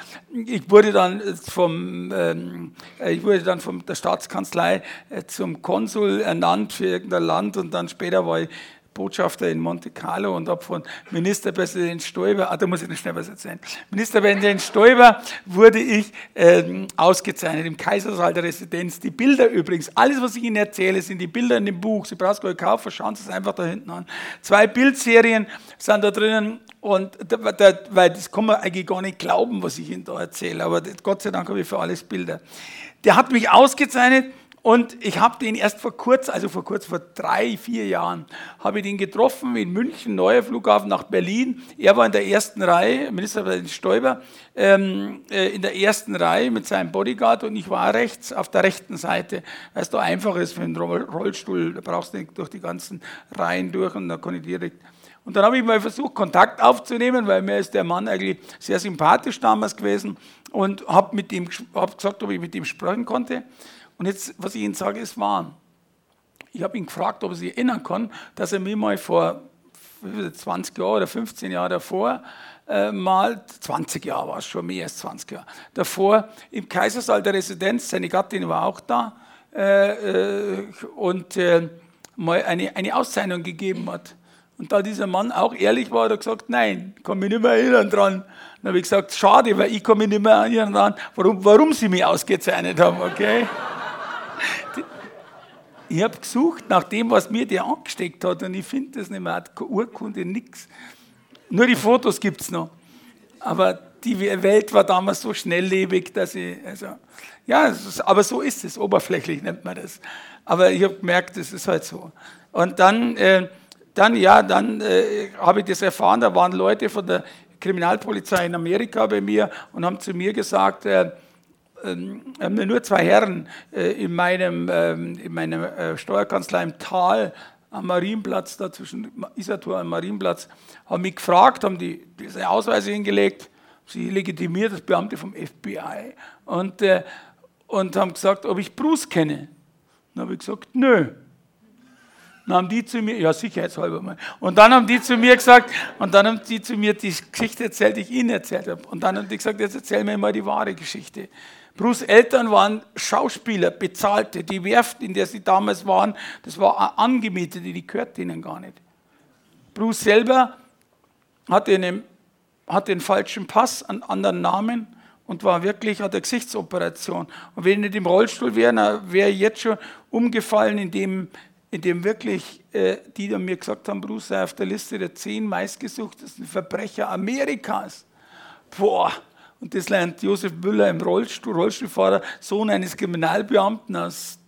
Ich wurde dann vom, ähm, ich wurde dann von der Staatskanzlei äh, zum Konsul ernannt für irgendein Land und dann später war ich Botschafter in Monte Carlo und habe von Ministerpräsident Stoiber, ah, da muss ich noch schnell was erzählen. Ministerpräsident Stoiber wurde ich ähm, ausgezeichnet im Kaisersaal der Residenz. Die Bilder übrigens, alles, was ich Ihnen erzähle, sind die Bilder in dem Buch. Sie brauchen es gar nicht kaufen, schauen Sie es einfach da hinten an. Zwei Bildserien sind da drinnen und da, da, weil das kann man eigentlich gar nicht glauben, was ich Ihnen da erzähle. Aber Gott sei Dank habe ich für alles Bilder. Der hat mich ausgezeichnet und ich habe den erst vor kurzem, also vor kurz, vor drei, vier Jahren, habe ich den getroffen in München, neuer Flughafen nach Berlin. Er war in der ersten Reihe, Ministerpräsident Stoiber, ähm, äh, in der ersten Reihe mit seinem Bodyguard und ich war rechts, auf der rechten Seite, weil es da einfach ist für einen Rollstuhl, da brauchst du nicht durch die ganzen Reihen durch und da kann ich direkt. Und dann habe ich mal versucht, Kontakt aufzunehmen, weil mir ist der Mann eigentlich sehr sympathisch damals gewesen und habe hab gesagt, ob ich mit ihm sprechen konnte. Und jetzt, was ich Ihnen sage, ist wahr. Ich habe ihn gefragt, ob er sich erinnern kann, dass er mir mal vor 20 Jahren oder 15 Jahren davor äh, mal, 20 Jahre war es schon, mehr als 20 Jahre, davor im Kaisersaal der Residenz, seine Gattin war auch da, äh, äh, und äh, mal eine, eine Auszeichnung gegeben hat. Und da dieser Mann auch ehrlich war, hat er gesagt, nein, kann mich nicht mehr erinnern dran. Dann habe ich gesagt, schade, weil ich kann mich nicht mehr erinnern dran, warum, warum sie mich ausgezeichnet haben, okay? Ich habe gesucht nach dem, was mir der angesteckt hat und ich finde das nicht mehr. Keine Urkunde, nichts. Nur die Fotos gibt es noch. Aber die Welt war damals so schnelllebig, dass ich, also, ja, aber so ist es, oberflächlich nennt man das. Aber ich habe gemerkt, das ist halt so. Und dann, äh, dann ja, dann äh, habe ich das erfahren, da waren Leute von der Kriminalpolizei in Amerika bei mir und haben zu mir gesagt, äh, nur zwei Herren äh, in meinem, ähm, in meiner äh, Steuerkanzlei im Tal am Marienplatz, da zwischen Isator und Marienplatz, haben mich gefragt, haben die, diese Ausweise hingelegt, sie legitimiert als Beamte vom FBI und, äh, und haben gesagt, ob ich Bruce kenne. Dann habe ich gesagt, nö. Dann haben die zu mir, ja sicherheitshalber mal, und dann haben die zu mir gesagt, und dann haben die zu mir die Geschichte erzählt, die ich ihnen erzählt habe. Und dann haben die gesagt, jetzt erzähl mir mal die wahre Geschichte. Bruce Eltern waren Schauspieler, bezahlte. Die Werft, in der sie damals waren, das war angemietet, die gehört ihnen gar nicht. Bruce selber hatte, eine, hatte einen falschen Pass, einen anderen Namen und war wirklich, hatte eine Gesichtsoperation. Und wenn ich nicht im Rollstuhl wäre, wäre ich jetzt schon umgefallen, indem, indem wirklich äh, die mir gesagt haben, Bruce sei auf der Liste der zehn meistgesuchtesten Verbrecher Amerikas. Boah, und das lernt Josef Müller im Rollstuhl, Rollstuhlfahrer, Sohn eines Kriminalbeamten aus,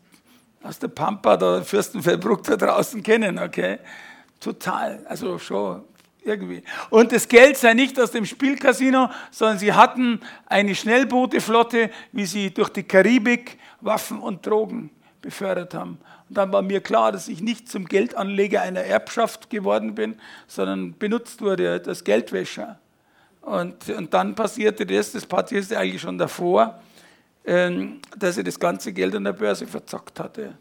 aus der Pampa, der Fürstenfeldbruck da draußen kennen, okay? Total, also schon irgendwie. Und das Geld sei nicht aus dem Spielcasino, sondern sie hatten eine Schnellbooteflotte, wie sie durch die Karibik Waffen und Drogen befördert haben. Und dann war mir klar, dass ich nicht zum Geldanleger einer Erbschaft geworden bin, sondern benutzt wurde als Geldwäscher. Und, und dann passierte das, das passierte eigentlich schon davor, ähm, dass er das ganze Geld an der Börse verzockt hatte.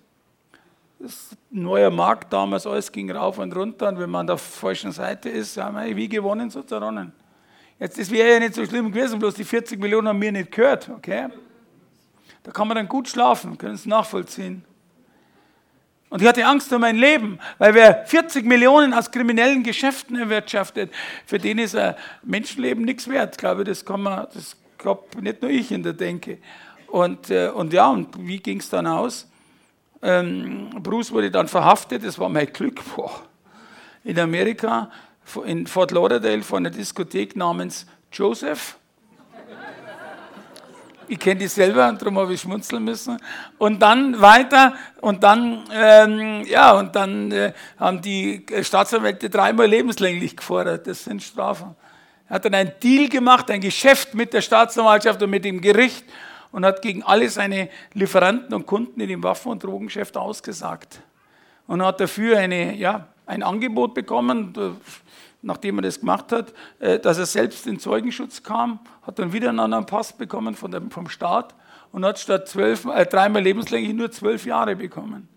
Das neue Markt damals, alles ging rauf und runter und wenn man an der falschen Seite ist, haben wir wie gewonnen, so zerronnen. Jetzt, das wäre ja nicht so schlimm gewesen, bloß die 40 Millionen haben mir nicht gehört, okay? Da kann man dann gut schlafen, können es nachvollziehen. Und ich hatte Angst um mein Leben, weil wer 40 Millionen aus kriminellen Geschäften erwirtschaftet, für den ist ein Menschenleben nichts wert. Ich glaube, das kann man, das glaube nicht nur ich in der Denke. Und, äh, und ja, und wie ging es dann aus? Ähm, Bruce wurde dann verhaftet, das war mein Glück. Boah. In Amerika, in Fort Lauderdale, vor einer Diskothek namens Joseph. Ich kenne die selber, darum habe ich schmunzeln müssen. Und dann weiter, und dann, ähm, ja, und dann äh, haben die Staatsanwälte dreimal lebenslänglich gefordert. Das sind Strafen. Er hat dann einen Deal gemacht, ein Geschäft mit der Staatsanwaltschaft und mit dem Gericht und hat gegen alle seine Lieferanten und Kunden in dem Waffen- und Drogengeschäft ausgesagt. Und hat dafür eine, ja, ein Angebot bekommen, nachdem er das gemacht hat, äh, dass er selbst in Zeugenschutz kam, hat dann wieder einen anderen Pass bekommen von dem, vom Staat und hat statt zwölf, äh, dreimal lebenslänglich nur zwölf Jahre bekommen.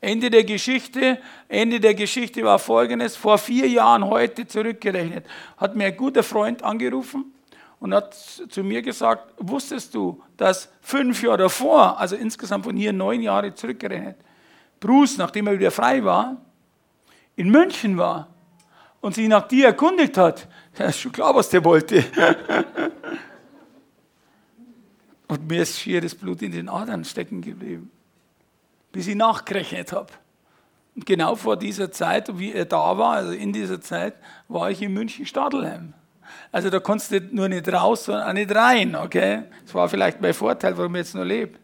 Ende der Geschichte, Ende der Geschichte war folgendes, vor vier Jahren heute zurückgerechnet, hat mir ein guter Freund angerufen und hat zu mir gesagt, wusstest du, dass fünf Jahre davor, also insgesamt von hier neun Jahre zurückgerechnet, Bruce, nachdem er wieder frei war, in München war und sich nach dir erkundigt hat. Ja, ist schon klar, was der wollte. und mir ist schier das Blut in den Adern stecken geblieben, bis ich nachgerechnet habe. Und genau vor dieser Zeit, wie er da war, also in dieser Zeit, war ich in München-Stadelheim. Also da konntest du nur nicht raus, sondern auch nicht rein, okay? Das war vielleicht mein Vorteil, warum ich jetzt noch lebe.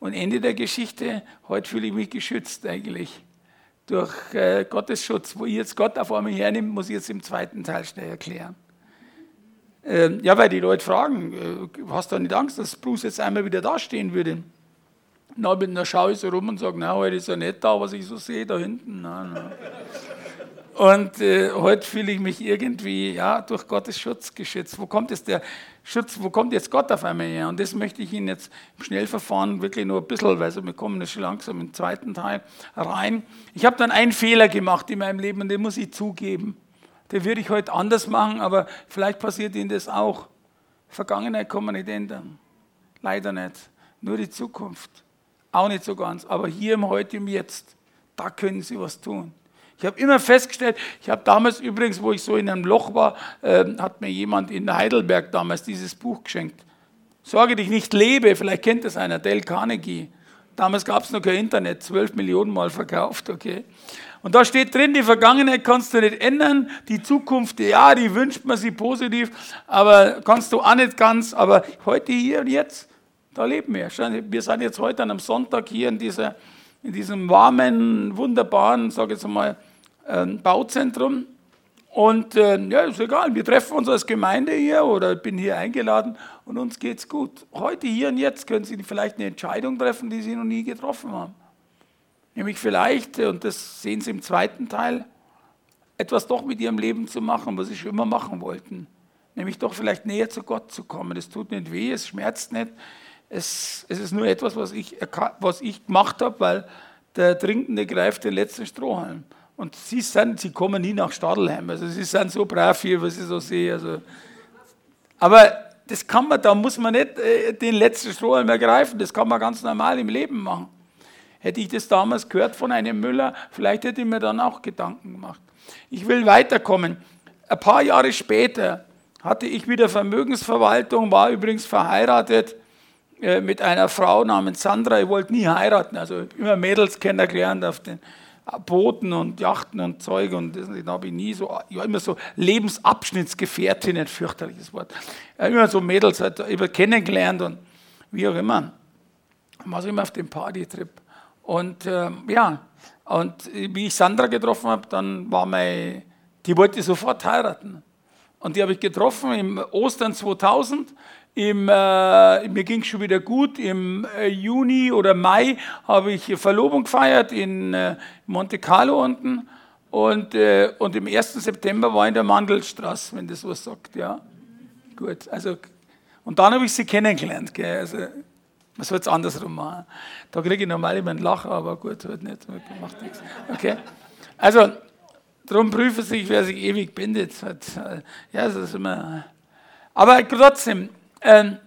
Und Ende der Geschichte, heute fühle ich mich geschützt eigentlich durch äh, Gottes Schutz. Wo ich jetzt Gott auf einmal hernimmt, muss ich jetzt im zweiten Teil schnell erklären. Ähm, ja, weil die Leute fragen, äh, hast du nicht Angst, dass Bruce jetzt einmal wieder dastehen würde? Na, dann schaue ich so rum und sage, na, heute ist er nicht da, was ich so sehe da hinten. Na, na. Und äh, heute fühle ich mich irgendwie ja, durch Gottes Schutz geschützt. Wo kommt jetzt der Schutz, wo kommt jetzt Gott auf einmal her? Und das möchte ich Ihnen jetzt im Schnellverfahren wirklich nur ein bisschen, weil wir kommen schon langsam im zweiten Teil rein. Ich habe dann einen Fehler gemacht in meinem Leben und den muss ich zugeben. Den würde ich heute anders machen, aber vielleicht passiert Ihnen das auch. Vergangenheit kann man nicht ändern. Leider nicht. Nur die Zukunft. Auch nicht so ganz. Aber hier im Heute, im Jetzt, da können Sie was tun. Ich habe immer festgestellt, ich habe damals übrigens, wo ich so in einem Loch war, äh, hat mir jemand in Heidelberg damals dieses Buch geschenkt. Sorge dich nicht, lebe, vielleicht kennt das einer, Dale Carnegie. Damals gab es noch kein Internet, 12 Millionen Mal verkauft, okay. Und da steht drin, die Vergangenheit kannst du nicht ändern, die Zukunft, ja, die wünscht man sich positiv, aber kannst du auch nicht ganz, aber heute, hier und jetzt, da leben wir. Wir sind jetzt heute an einem Sonntag hier in dieser in diesem warmen, wunderbaren, sage ich jetzt mal, ähm, Bauzentrum. Und äh, ja, ist egal, wir treffen uns als Gemeinde hier oder bin hier eingeladen und uns geht's gut. Heute, hier und jetzt können Sie vielleicht eine Entscheidung treffen, die Sie noch nie getroffen haben. Nämlich vielleicht, und das sehen Sie im zweiten Teil, etwas doch mit Ihrem Leben zu machen, was Sie schon immer machen wollten. Nämlich doch vielleicht näher zu Gott zu kommen. Es tut nicht weh, es schmerzt nicht. Es, es ist nur etwas, was ich, was ich gemacht habe, weil der Trinkende greift den letzten Strohhalm. Und sie, sind, sie kommen nie nach Stadelheim. Also sie sind so brav hier, was ich so sehe. Also. Aber das kann man, da muss man nicht äh, den letzten Strohhalm ergreifen. Das kann man ganz normal im Leben machen. Hätte ich das damals gehört von einem Müller, vielleicht hätte ich mir dann auch Gedanken gemacht. Ich will weiterkommen. Ein paar Jahre später hatte ich wieder Vermögensverwaltung, war übrigens verheiratet äh, mit einer Frau namens Sandra. Ich wollte nie heiraten, also immer Mädels kennengelernt auf den Booten und Yachten und Zeug und das, da habe ich nie so, ja immer so Lebensabschnittsgefährtin, ein fürchterliches Wort. Ja, immer so Mädels halt immer kennengelernt und wie auch immer. War so immer auf dem Partytrip. Und ähm, ja, und wie ich Sandra getroffen habe, dann war meine, die wollte sofort heiraten. Und die habe ich getroffen im Ostern 2000 im, äh, mir ging es schon wieder gut. Im äh, Juni oder Mai habe ich Verlobung gefeiert in äh, Monte Carlo unten. Und, äh, und im 1. September war ich in der Mandelstraße, wenn das was sagt. Ja, gut. Also, und dann habe ich sie kennengelernt. Gell? Also, man soll es andersrum machen. Da kriege ich normal immer einen Lacher, aber gut, halt nicht. Macht nichts. Okay? Also, darum prüfe sich, wer sich ewig bindet. Äh, ja, das ist immer. Aber trotzdem, ähm,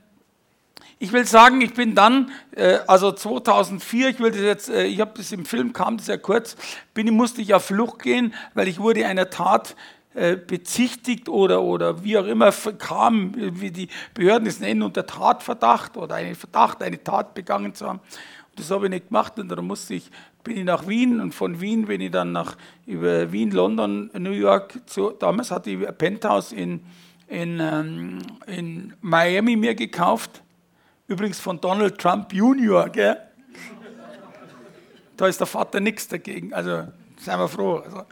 ich will sagen, ich bin dann, äh, also 2004, ich will das jetzt, äh, ich habe das im Film, kam das ja kurz, bin, musste ich auf Flucht gehen, weil ich wurde einer Tat äh, bezichtigt oder, oder wie auch immer kam, wie die Behörden es nennen, unter Tatverdacht oder einen Verdacht, eine Tat begangen zu haben. Und das habe ich nicht gemacht und dann musste ich, bin ich nach Wien und von Wien bin ich dann nach, über Wien, London, New York, zu, damals hatte ich ein Penthouse in, in, ähm, in Miami mir gekauft. Übrigens von Donald Trump Junior, gell? Da ist der Vater nichts dagegen. Also seien wir froh. Also,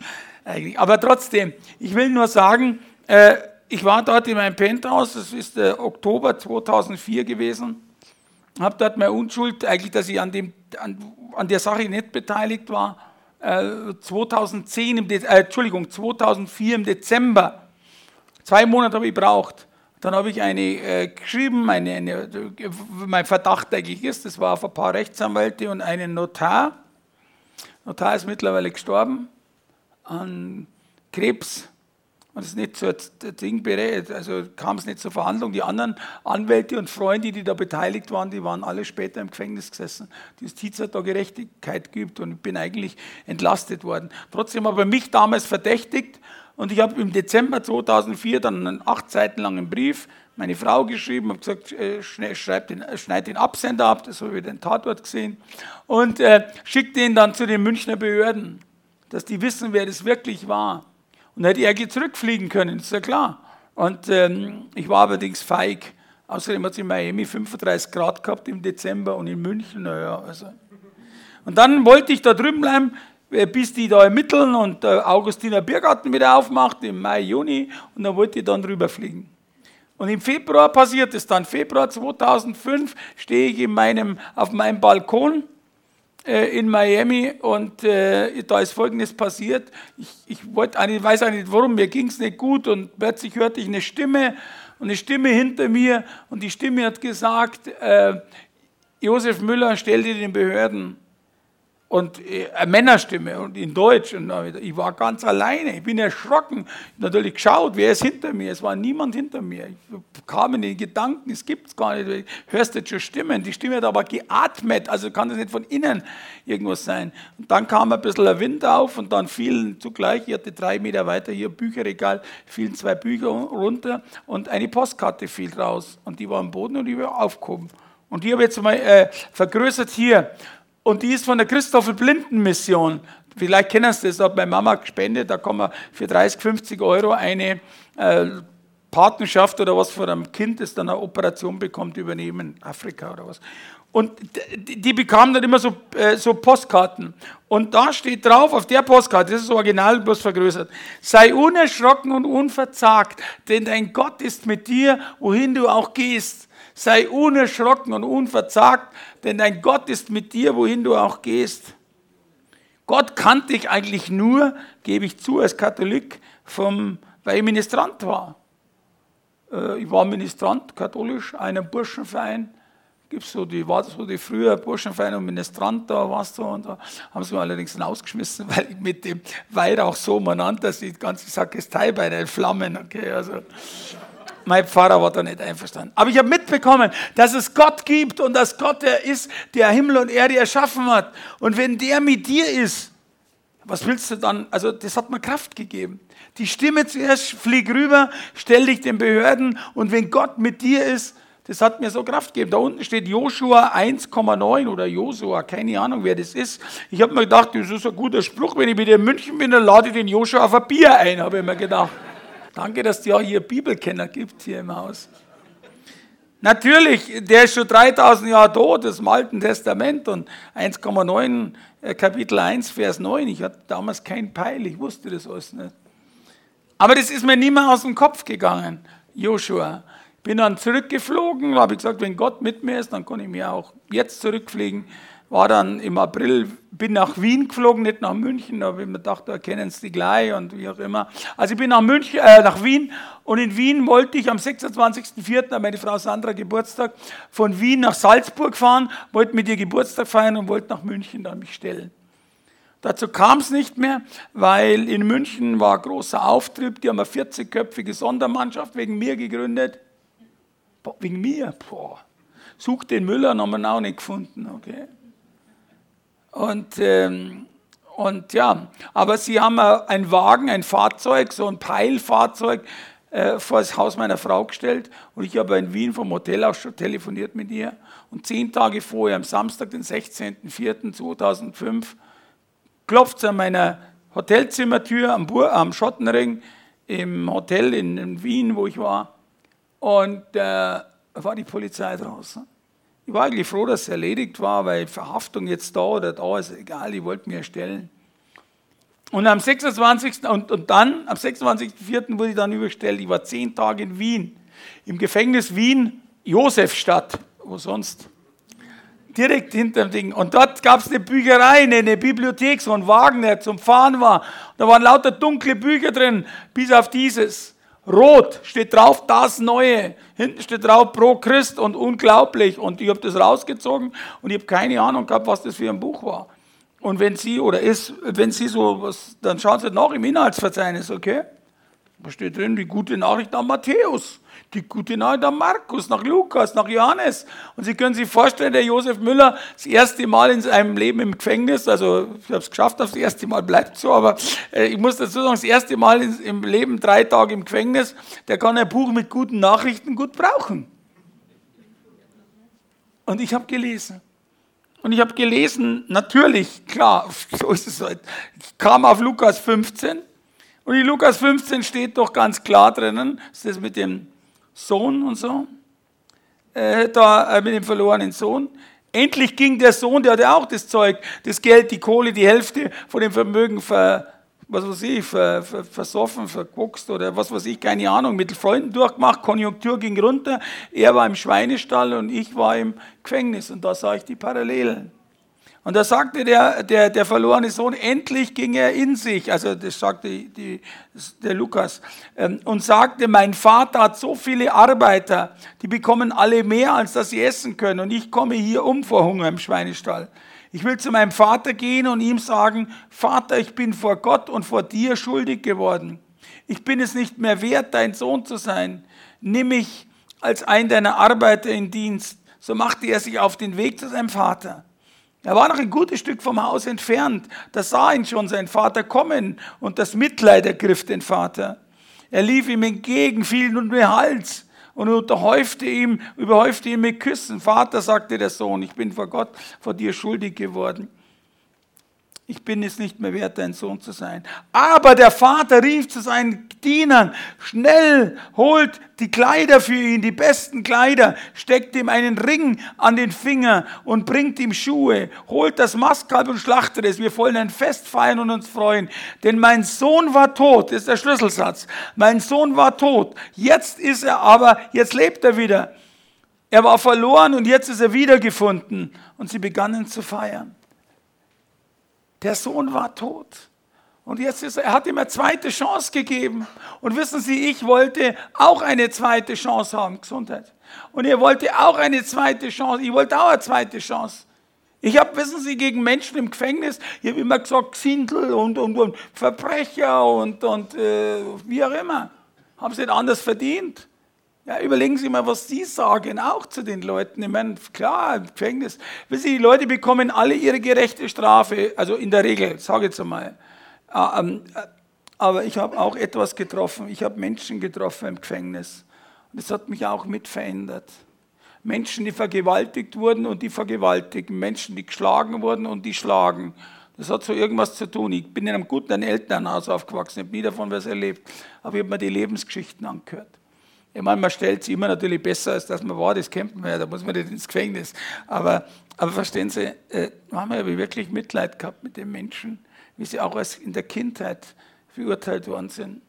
eigentlich. Aber trotzdem, ich will nur sagen, äh, ich war dort in meinem Penthouse, das ist äh, Oktober 2004 gewesen, habe dort meine Unschuld, eigentlich, dass ich an, dem, an, an der Sache nicht beteiligt war, äh, 2010 im De äh, Entschuldigung, 2004 im Dezember, zwei Monate habe ich gebraucht. Dann habe ich eine äh, geschrieben, eine, eine, mein Verdacht eigentlich ist, das war auf ein paar Rechtsanwälte und einen Notar. Notar ist mittlerweile gestorben an Krebs und es nicht so Ding berät, also kam es nicht zur Verhandlung. Die anderen Anwälte und Freunde, die da beteiligt waren, die waren alle später im Gefängnis gesessen. Die Justiz hat da Gerechtigkeit geübt und ich bin eigentlich entlastet worden. Trotzdem habe ich mich damals verdächtigt und ich habe im Dezember 2004 dann einen acht Seiten langen Brief meine Frau geschrieben, habe gesagt, äh, den, schneid den Absender ab, das habe ich den Tatort gesehen, und äh, schickt den dann zu den Münchner Behörden, dass die wissen, wer das wirklich war. Und hätte ich eigentlich zurückfliegen können, ist ja klar. Und ähm, ich war allerdings feig. Außerdem hat es in Miami 35 Grad gehabt im Dezember und in München, naja, also. Und dann wollte ich da drüben bleiben, bis die da ermitteln und der Augustiner Biergarten wieder aufmacht im Mai, Juni und dann wollte ich dann rüberfliegen. Und im Februar passiert es dann. Februar 2005 stehe ich in meinem, auf meinem Balkon äh, in Miami und äh, da ist Folgendes passiert. Ich, ich wollte eigentlich, weiß auch nicht warum, mir ging es nicht gut und plötzlich hörte ich eine Stimme und eine Stimme hinter mir und die Stimme hat gesagt, äh, Josef Müller, stell dir den Behörden und äh, eine Männerstimme und in Deutsch. Und ich war ganz alleine. Ich bin erschrocken. Ich natürlich geschaut, wer ist hinter mir. Es war niemand hinter mir. Ich kam in den Gedanken, es gibt es gar nicht. Du hörst jetzt schon Stimmen. Die Stimme hat aber geatmet, also kann das nicht von innen irgendwas sein. Und dann kam ein bisschen der Wind auf und dann fielen zugleich, ich hatte drei Meter weiter hier Bücherregal, fielen zwei Bücher runter und eine Postkarte fiel raus. Und die war am Boden und die war aufgehoben. Und die habe ich jetzt mal äh, vergrößert hier und die ist von der Christoffel Blinden Mission. Vielleicht kennen Sie das, hat meine Mama gespendet, da kann man für 30, 50 Euro eine äh, Patenschaft oder was von einem Kind, das dann eine Operation bekommt, übernehmen, Afrika oder was. Und die, bekamen dann immer so, äh, so Postkarten. Und da steht drauf, auf der Postkarte, das ist original, bloß vergrößert, sei unerschrocken und unverzagt, denn dein Gott ist mit dir, wohin du auch gehst. Sei unerschrocken und unverzagt, denn dein Gott ist mit dir, wohin du auch gehst. Gott kannte ich eigentlich nur, gebe ich zu, als Katholik, vom, weil ich Ministrant war. Äh, ich war Ministrant, katholisch, einem Burschenverein. Gibt's so die, war so die früher Burschenverein und Ministrant da, warst du, und da haben sie mir allerdings rausgeschmissen, weil ich mit dem Weihrauch so manant, dass die ganze Sakristei bei den Flammen, okay, also mein Pfarrer war da nicht einverstanden. Aber ich habe mitbekommen, dass es Gott gibt und dass Gott der ist, der Himmel und Erde erschaffen hat. Und wenn der mit dir ist, was willst du dann? Also das hat mir Kraft gegeben. Die Stimme zuerst, flieg rüber, stell dich den Behörden und wenn Gott mit dir ist, das hat mir so Kraft gegeben. Da unten steht Joshua 1,9 oder Josua, keine Ahnung, wer das ist. Ich habe mir gedacht, das ist ein guter Spruch. Wenn ich wieder in München bin, dann lade ich den Joshua auf ein Bier ein, habe ich mir gedacht. Danke, dass es ja hier Bibelkenner gibt hier im Haus. Natürlich, der ist schon 3000 Jahre tot, das im Alten Testament und 1,9 äh, Kapitel 1, Vers 9. Ich hatte damals kein Peil, ich wusste das alles nicht. Aber das ist mir nie mehr aus dem Kopf gegangen, Joshua. Bin dann zurückgeflogen, habe ich gesagt, wenn Gott mit mir ist, dann kann ich mir auch jetzt zurückfliegen war dann im April, bin nach Wien geflogen, nicht nach München, da habe ich mir gedacht, da kennen sie die gleich und wie auch immer. Also ich bin nach, München, äh, nach Wien und in Wien wollte ich am 26.04., meine Frau Sandra Geburtstag, von Wien nach Salzburg fahren, wollte mit ihr Geburtstag feiern und wollte nach München dann mich stellen. Dazu kam es nicht mehr, weil in München war großer Auftrieb, die haben eine 40-köpfige Sondermannschaft wegen mir gegründet. Boah, wegen mir? Boah. Such den Müller, haben wir auch nicht gefunden, okay. Und, ähm, und ja, aber sie haben einen Wagen, ein Fahrzeug, so ein Peilfahrzeug äh, vor das Haus meiner Frau gestellt. Und ich habe in Wien vom Hotel aus schon telefoniert mit ihr. Und zehn Tage vorher, am Samstag, den 16.04.2005, klopft es an meiner Hotelzimmertür am, Bur am Schottenring im Hotel in, in, Wien, wo ich war. Und äh, war die Polizei draußen. Ich war eigentlich froh, dass es erledigt war, weil Verhaftung jetzt da oder da ist egal, ich wollte mir erstellen. Und am 26. und, und dann, am 26.04. wurde ich dann überstellt. Ich war zehn Tage in Wien, im Gefängnis Wien, Josefstadt, wo sonst? Direkt hinter dem Ding. Und dort gab es eine Bücherei, eine Bibliothek, so ein Wagen, der zum Fahren war. Da waren lauter dunkle Bücher drin, bis auf dieses. Rot steht drauf, das Neue. Hinten steht drauf, Pro Christ und unglaublich. Und ich habe das rausgezogen und ich habe keine Ahnung gehabt, was das für ein Buch war. Und wenn Sie oder ist, wenn Sie so was, dann schauen Sie nach im Inhaltsverzeichnis, okay? Da steht drin die gute Nachricht an Matthäus, die gute Nachricht an Markus, nach Lukas, nach Johannes. Und Sie können sich vorstellen, der Josef Müller, das erste Mal in seinem Leben im Gefängnis, also ich habe es geschafft, das erste Mal bleibt so, aber äh, ich muss dazu sagen, das erste Mal im Leben drei Tage im Gefängnis, der kann ein Buch mit guten Nachrichten gut brauchen. Und ich habe gelesen. Und ich habe gelesen, natürlich, klar, so ist es halt. Ich kam auf Lukas 15 und in Lukas 15 steht doch ganz klar drinnen, ist das mit dem Sohn und so, äh, da äh, mit dem verlorenen Sohn. Endlich ging der Sohn, der hatte auch das Zeug, das Geld, die Kohle, die Hälfte von dem Vermögen ver, was weiß ich, ver, ver, versoffen, verguckst oder was weiß ich, keine Ahnung, mit Freunden durchgemacht, Konjunktur ging runter, er war im Schweinestall und ich war im Gefängnis und da sah ich die Parallelen. Und da sagte der, der, der verlorene Sohn, endlich ging er in sich, also das sagte die, der Lukas, ähm, und sagte, mein Vater hat so viele Arbeiter, die bekommen alle mehr, als dass sie essen können und ich komme hier um vor Hunger im Schweinestall. Ich will zu meinem Vater gehen und ihm sagen, Vater, ich bin vor Gott und vor dir schuldig geworden. Ich bin es nicht mehr wert, dein Sohn zu sein. Nimm mich als einen deiner Arbeiter in Dienst. So machte er sich auf den Weg zu seinem Vater. Er war noch ein gutes Stück vom Haus entfernt. Da sah ihn schon sein Vater kommen und das Mitleid ergriff den Vater. Er lief ihm entgegen, fiel nun den Hals und unterhäufte ihm, überhäufte ihn mit Küssen. Vater, sagte der Sohn, ich bin vor Gott, vor dir schuldig geworden ich bin es nicht mehr wert, dein Sohn zu sein. Aber der Vater rief zu seinen Dienern, schnell holt die Kleider für ihn, die besten Kleider, steckt ihm einen Ring an den Finger und bringt ihm Schuhe, holt das Mastkalb und schlachtet es. Wir wollen ein Fest feiern und uns freuen. Denn mein Sohn war tot, ist der Schlüsselsatz. Mein Sohn war tot. Jetzt ist er aber, jetzt lebt er wieder. Er war verloren und jetzt ist er wiedergefunden. Und sie begannen zu feiern. Der Sohn war tot. Und jetzt ist er, er hat ihm eine zweite Chance gegeben. Und wissen Sie, ich wollte auch eine zweite Chance haben, Gesundheit. Und er wollte auch eine zweite Chance. Ich wollte auch eine zweite Chance. Ich habe, wissen Sie, gegen Menschen im Gefängnis, ich habe immer gesagt, Xindel und, und, und Verbrecher und, und äh, wie auch immer. Haben sie nicht anders verdient. Ja, überlegen Sie mal, was Sie sagen, auch zu den Leuten. Ich meine, klar, im Gefängnis. Wissen Sie, die Leute bekommen alle ihre gerechte Strafe, also in der Regel, sage ich jetzt einmal. Ah, ähm, äh, aber ich habe auch etwas getroffen. Ich habe Menschen getroffen im Gefängnis. Und das hat mich auch mit verändert. Menschen, die vergewaltigt wurden und die vergewaltigen. Menschen, die geschlagen wurden und die schlagen. Das hat so irgendwas zu tun. Ich bin in einem guten Elternhaus aufgewachsen, ich habe nie davon was erlebt. Aber ich habe mir die Lebensgeschichten angehört. Ich meine, man stellt sich immer natürlich besser, als dass man war, das kennt man ja, da muss man nicht ins Gefängnis. Aber, aber verstehen Sie, äh, haben wir wirklich Mitleid gehabt mit den Menschen, wie sie auch in der Kindheit verurteilt worden sind.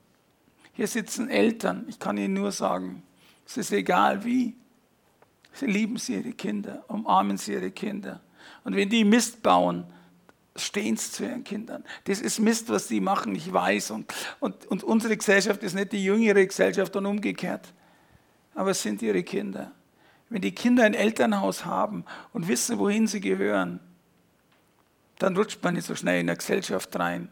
Hier sitzen Eltern, ich kann Ihnen nur sagen, es ist egal wie. Sie lieben sie ihre Kinder, umarmen sie ihre Kinder. Und wenn die Mist bauen, stehen sie zu ihren Kindern. Das ist Mist, was die machen, ich weiß. Und, und, und unsere Gesellschaft ist nicht die jüngere Gesellschaft und umgekehrt aber es sind ihre Kinder. Wenn die Kinder ein Elternhaus haben und wissen, wohin sie gehören, dann rutscht man nicht so schnell in der Gesellschaft rein.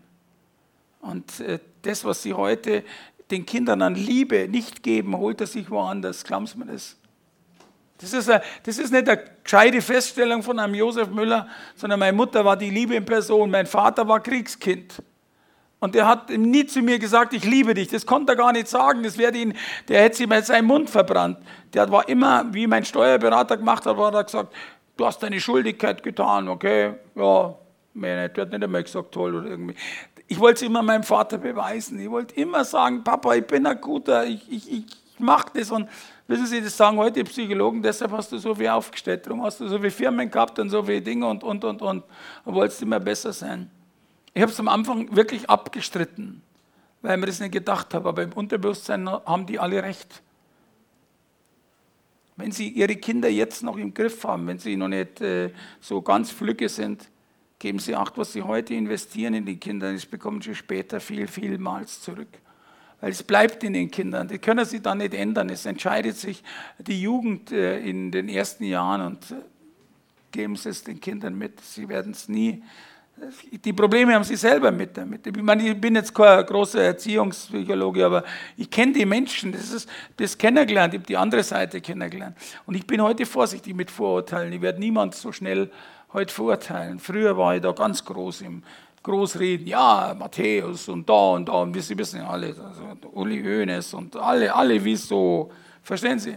Und äh, das, was sie heute den Kindern an Liebe nicht geben, holt er sich woanders. Glauben Sie mir das? Das ist, eine, das ist nicht eine gescheite Feststellung von einem Josef Müller, sondern meine Mutter war die Liebe in Person, mein Vater war Kriegskind. Und der hat nie zu mir gesagt, ich liebe dich. Das konnte er gar nicht sagen. Das wäre ihn, der hätte sich mit seinem Mund verbrannt. Der war immer, wie mein Steuerberater gemacht hat, war er gesagt, du hast deine Schuldigkeit getan, okay? Ja, mehr nicht. Der hat nicht einmal gesagt, toll oder irgendwie. Ich wollte es immer meinem Vater beweisen. Ich wollte immer sagen, Papa, ich bin ein guter, ich, ich, ich mache das. Und Wissen Sie, das sagen heute Psychologen, deshalb hast du so viel aufgestellt, darum hast du so viele Firmen gehabt und so viele Dinge und, und, und, und, und wolltest immer besser sein. Ich habe es am Anfang wirklich abgestritten, weil ich mir das nicht gedacht habe, aber im Unterbewusstsein haben die alle recht. Wenn Sie Ihre Kinder jetzt noch im Griff haben, wenn sie noch nicht äh, so ganz flügge sind, geben Sie Acht, was Sie heute investieren in die Kinder, das bekommen Sie später viel, vielmals zurück. Weil es bleibt in den Kindern. Die können sie dann nicht ändern. Es entscheidet sich die Jugend äh, in den ersten Jahren und äh, geben Sie es den Kindern mit. Sie werden es nie. Die Probleme haben sie selber mit damit. Ich, meine, ich bin jetzt kein großer Erziehungspsychologe, aber ich kenne die Menschen, das ist das kennengelernt, ich habe die andere Seite kennengelernt. Und ich bin heute vorsichtig mit Vorurteilen. Ich werde niemand so schnell heute verurteilen. Früher war ich da ganz groß im Großreden, ja, Matthäus und da und da, und wir wissen ja alle, also Uli Hoeneß und alle, alle wie so, verstehen Sie?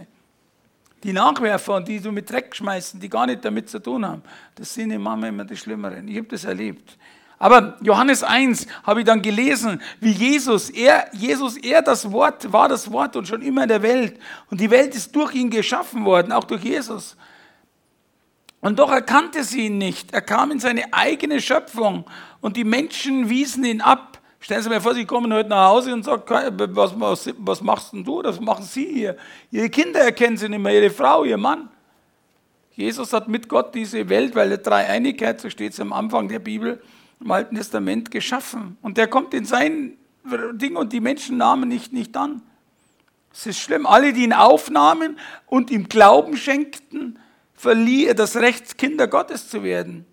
Die Nachwerfer, die so mit Dreck schmeißen, die gar nicht damit zu tun haben, das sind im Mama immer die Schlimmeren. Ich habe das erlebt. Aber Johannes 1 habe ich dann gelesen, wie Jesus, er, Jesus, er das Wort, war das Wort und schon immer in der Welt. Und die Welt ist durch ihn geschaffen worden, auch durch Jesus. Und doch erkannte sie ihn nicht. Er kam in seine eigene Schöpfung und die Menschen wiesen ihn ab. Stellen Sie mir vor, Sie kommen heute nach Hause und sagen, was, was, was machst denn du? Das machen Sie hier. Ihre Kinder erkennen Sie nicht mehr, Ihre Frau, Ihr Mann. Jesus hat mit Gott diese Welt, weil der Dreieinigkeit, so steht es am Anfang der Bibel, im Alten Testament geschaffen. Und der kommt in sein Ding und die Menschen nahmen nicht, nicht an. Es ist schlimm. Alle, die ihn aufnahmen und ihm Glauben schenkten, verlieh das Recht, Kinder Gottes zu werden.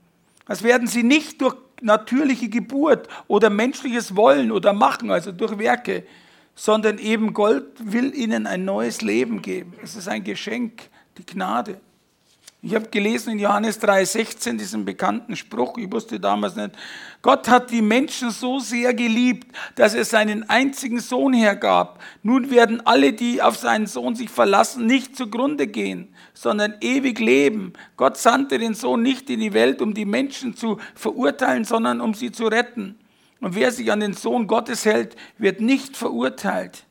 Das werden sie nicht durch natürliche Geburt oder menschliches Wollen oder Machen, also durch Werke, sondern eben Gott will ihnen ein neues Leben geben. Es ist ein Geschenk, die Gnade. Ich habe gelesen in Johannes 3,16 diesen bekannten Spruch, ich wusste damals nicht, Gott hat die Menschen so sehr geliebt, dass er seinen einzigen Sohn hergab. Nun werden alle, die auf seinen Sohn sich verlassen, nicht zugrunde gehen, sondern ewig leben. Gott sandte den Sohn nicht in die Welt, um die Menschen zu verurteilen, sondern um sie zu retten. Und wer sich an den Sohn Gottes hält, wird nicht verurteilt.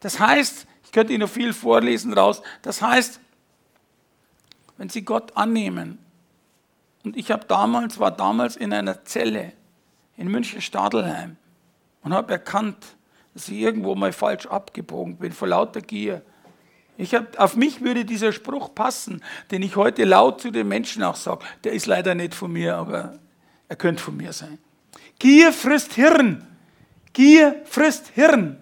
Das heißt, ich könnte Ihnen noch viel vorlesen raus, das heißt, wenn sie Gott annehmen. Und ich habe damals, war damals in einer Zelle in München-Stadelheim und habe erkannt, dass ich irgendwo mal falsch abgebogen bin, vor lauter Gier. Ich hab, auf mich würde dieser Spruch passen, den ich heute laut zu den Menschen auch sage. Der ist leider nicht von mir, aber er könnte von mir sein. Gier frisst Hirn. Gier frisst Hirn.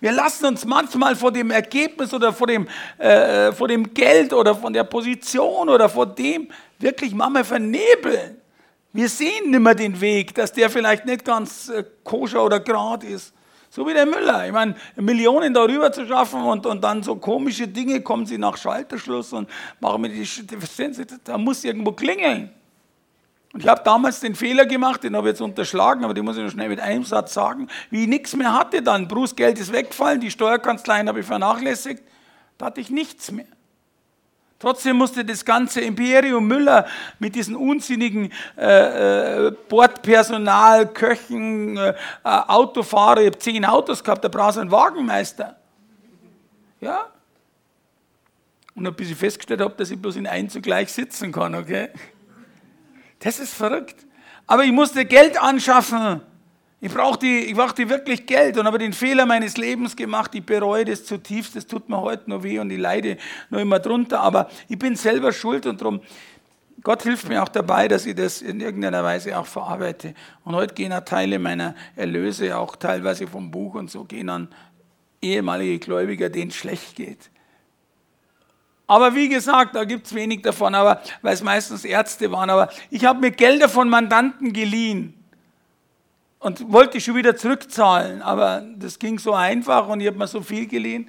Wir lassen uns manchmal vor dem Ergebnis oder vor dem, äh, vor dem Geld oder von der Position oder vor dem wirklich manchmal vernebeln. Wir sehen nicht mehr den Weg, dass der vielleicht nicht ganz äh, koscher oder grad ist. So wie der Müller. Ich meine, Millionen darüber zu schaffen und, und dann so komische Dinge kommen sie nach Schalterschluss und machen mir die, da muss irgendwo klingeln. Und ich habe damals den Fehler gemacht, den habe ich jetzt unterschlagen, aber den muss ich noch schnell mit einem Satz sagen, wie ich nichts mehr hatte dann. Bruce Geld ist weggefallen, die Steuerkanzleien habe ich vernachlässigt, da hatte ich nichts mehr. Trotzdem musste das ganze Imperium Müller mit diesen unsinnigen äh, äh, Bordpersonal, Köchen, äh, Autofahrer, ich habe zehn Autos gehabt, da brauchst du einen Wagenmeister. Ja? Und bis ich festgestellt habe, dass ich bloß in einen zugleich sitzen kann, okay? Das ist verrückt. Aber ich musste Geld anschaffen. Ich brauchte, ich brauchte wirklich Geld und habe den Fehler meines Lebens gemacht. Ich bereue das zutiefst. Das tut mir heute noch weh und ich leide noch immer drunter. Aber ich bin selber schuld und darum, Gott hilft mir auch dabei, dass ich das in irgendeiner Weise auch verarbeite. Und heute gehen auch Teile meiner Erlöse, auch teilweise vom Buch und so, gehen an ehemalige Gläubiger, denen es schlecht geht. Aber wie gesagt, da gibt es wenig davon, aber weil es meistens Ärzte waren. Aber ich habe mir Gelder von Mandanten geliehen und wollte schon wieder zurückzahlen. Aber das ging so einfach und ich habe mir so viel geliehen,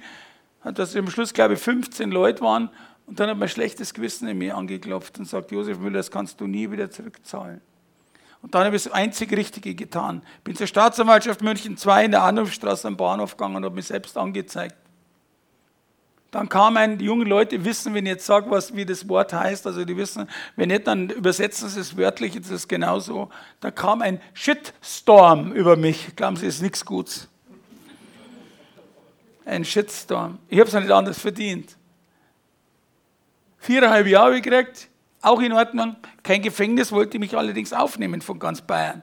dass am Schluss, glaube ich, 15 Leute waren. Und dann hat mein schlechtes Gewissen in mir angeklopft und sagt, Josef Müller, das kannst du nie wieder zurückzahlen. Und dann habe ich das einzig Richtige getan. Bin zur Staatsanwaltschaft München 2 in der Anrufstraße am Bahnhof gegangen und habe mich selbst angezeigt. Dann kam ein, die jungen Leute wissen, wenn ich jetzt sage, was, wie das Wort heißt, also die wissen, wenn nicht, dann übersetzen sie es wörtlich, das ist genauso. Da kam ein Shitstorm über mich. Glauben Sie, ist nichts Gutes. ein Shitstorm. Ich habe es nicht anders verdient. Viereinhalb Jahre gekriegt, auch in Ordnung. Kein Gefängnis wollte mich allerdings aufnehmen von ganz Bayern.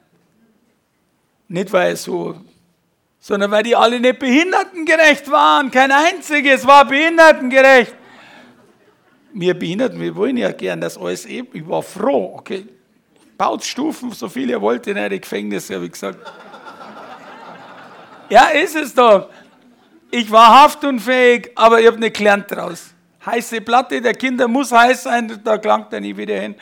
Nicht weil es so, sondern weil die alle nicht behindertengerecht waren. Kein einziges war behindertengerecht. Wir Behinderten, wir wollen ja gern das alles eben. Ich war froh, okay. Baut Stufen, so viel ihr wollt in eure Gefängnisse, habe ich gesagt. ja, ist es doch. Ich war haftunfähig, aber ich habe nicht gelernt daraus. Heiße Platte der Kinder muss heiß sein, da klangt er nie wieder hin.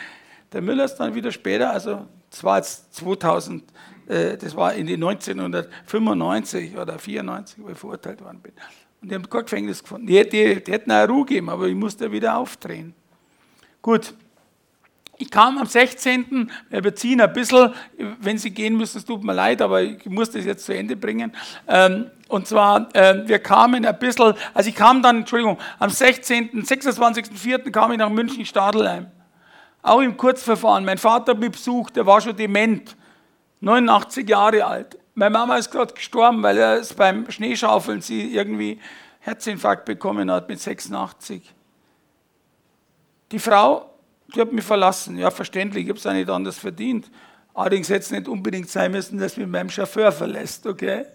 Der Müller ist dann wieder später, also das war jetzt 2000, äh, das war in die 1995 oder 94, wo ich verurteilt worden bin. Und die haben kein Gefängnis gefunden. Die, die, die hätten eine Ruhe gegeben, aber ich musste wieder aufdrehen. Gut, ich kam am 16. Wir beziehen ein bisschen, wenn Sie gehen müssen, es tut mir leid, aber ich muss das jetzt zu Ende bringen. Ähm, und zwar, ähm, wir kamen ein bisschen, also ich kam dann, Entschuldigung, am 16., 26.04. kam ich nach München-Stadelheim. Auch im Kurzverfahren. Mein Vater hat mich besucht, der war schon dement, 89 Jahre alt. Meine Mama ist gerade gestorben, weil er es beim Schneeschaufeln sie irgendwie Herzinfarkt bekommen hat mit 86. Die Frau die hat mich verlassen. Ja, verständlich, ich habe es auch nicht anders verdient. Allerdings hätte es nicht unbedingt sein müssen, dass mich meinem Chauffeur verlässt, okay?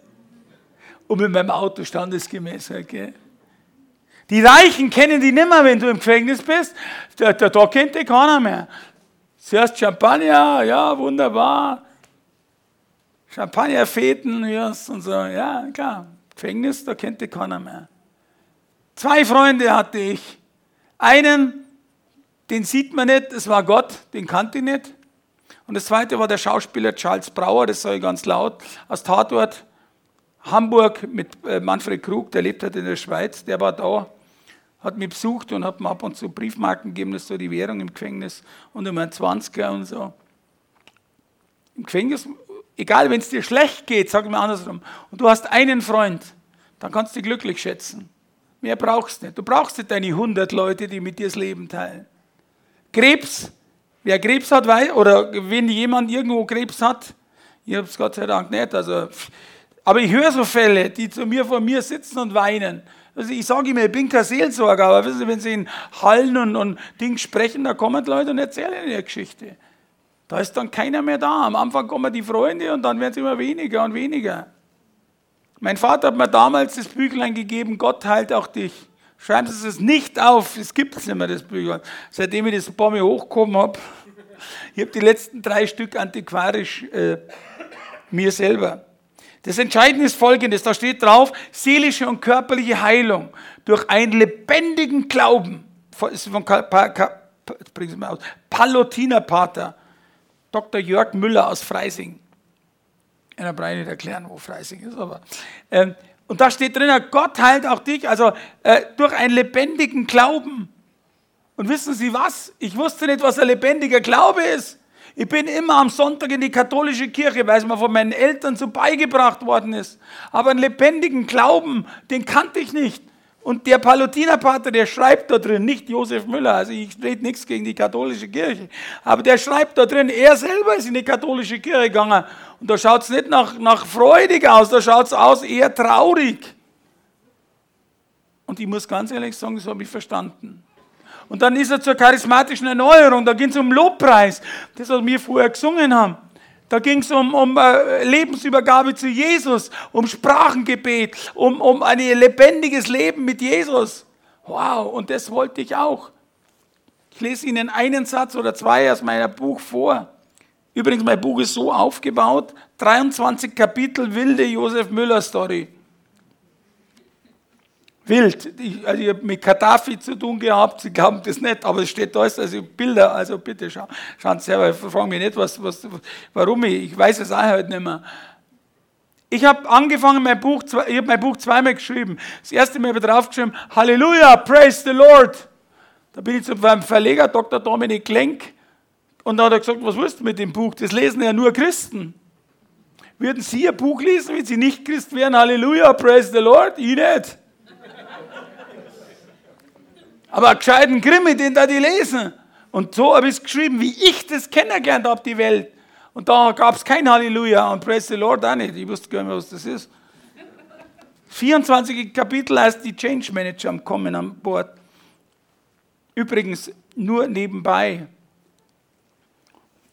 Und mit meinem Auto standesgemäß, okay? Die Reichen kennen die nimmer, wenn du im Gefängnis bist. Da, da, da kennt dich keiner mehr. Zuerst Champagner, ja, wunderbar. Champagnerfeten, ja, und so, ja, klar. Gefängnis, da kennt dich keiner mehr. Zwei Freunde hatte ich. Einen, den sieht man nicht, das war Gott, den kannte ich nicht. Und das zweite war der Schauspieler Charles Brauer, das sage ich ganz laut, aus Tatort Hamburg mit äh, Manfred Krug, der lebt halt in der Schweiz, der war da, hat mich besucht und hat mir ab und zu Briefmarken gegeben, das ist so die Währung im Gefängnis und immer ein 20er und so. Im Gefängnis, egal wenn es dir schlecht geht, sag mal andersrum, und du hast einen Freund, dann kannst du dich glücklich schätzen. Mehr brauchst du nicht. Du brauchst nicht deine 100 Leute, die mit dir das Leben teilen. Krebs. Wer Krebs hat, weiß, oder wenn jemand irgendwo Krebs hat, ich habe es Gott sei Dank nicht. Also, aber ich höre so Fälle, die zu mir vor mir sitzen und weinen. Also ich sage immer, ich bin kein Seelsorger, aber wissen Sie, wenn Sie in Hallen und, und Ding sprechen, da kommen Leute und erzählen ihre Geschichte. Da ist dann keiner mehr da. Am Anfang kommen die Freunde und dann werden es immer weniger und weniger. Mein Vater hat mir damals das Büchlein gegeben, Gott heilt auch dich. Schreiben Sie es nicht auf, es gibt es nicht mehr, das Büchlein. Seitdem ich das paar Mal hochgekommen habe, ich habe die letzten drei Stück antiquarisch äh, mir selber. Das Entscheidende ist folgendes, da steht drauf, seelische und körperliche Heilung durch einen lebendigen Glauben. Das ist von Palutinerpater, Dr. Jörg Müller aus Freising. Ich brauche nicht erklären, wo Freising ist, aber ähm, und da steht drin, Gott heilt auch dich, also äh, durch einen lebendigen Glauben. Und wissen Sie was? Ich wusste nicht, was ein lebendiger Glaube ist. Ich bin immer am Sonntag in die katholische Kirche, weil es mir von meinen Eltern so beigebracht worden ist. Aber einen lebendigen Glauben, den kannte ich nicht. Und der Palutinerpater, der schreibt da drin, nicht Josef Müller, also ich rede nichts gegen die katholische Kirche, aber der schreibt da drin, er selber ist in die katholische Kirche gegangen und da schaut es nicht nach, nach freudig aus, da schaut es aus eher traurig. Und ich muss ganz ehrlich sagen, das habe ich verstanden. Und dann ist er zur charismatischen Erneuerung, da ging es um Lobpreis, das, was wir vorher gesungen haben. Da ging es um, um äh, Lebensübergabe zu Jesus, um Sprachengebet, um, um ein lebendiges Leben mit Jesus. Wow, und das wollte ich auch. Ich lese Ihnen einen Satz oder zwei aus meinem Buch vor. Übrigens, mein Buch ist so aufgebaut, 23 Kapitel wilde Josef Müller Story. Wild. Ich, also ich habe mit Gaddafi zu tun gehabt, Sie glauben das nicht, aber es steht da, also Bilder, also bitte schau, schauen Sie selber, fragen mich nicht, was, was, warum ich, ich weiß es auch halt nicht mehr. Ich habe angefangen, mein Buch, ich habe mein Buch zweimal geschrieben. Das erste Mal habe ich draufgeschrieben, Halleluja, praise the Lord. Da bin ich zu meinem Verleger, Dr. Dominik Klenk, und dann hat er gesagt, was willst du mit dem Buch? Das lesen ja nur Christen. Würden Sie ein Buch lesen, wenn Sie nicht Christ wären? Halleluja, praise the Lord? Ich nicht. Aber einen gescheiten Krimi, den da die lesen. Und so habe ich es geschrieben, wie ich das kennengelernt habe, die Welt. Und da gab es kein Halleluja und Praise the Lord auch nicht. Ich wusste gar nicht, was das ist. 24 Kapitel heißt die Change Manager am Kommen an Bord. Übrigens nur nebenbei.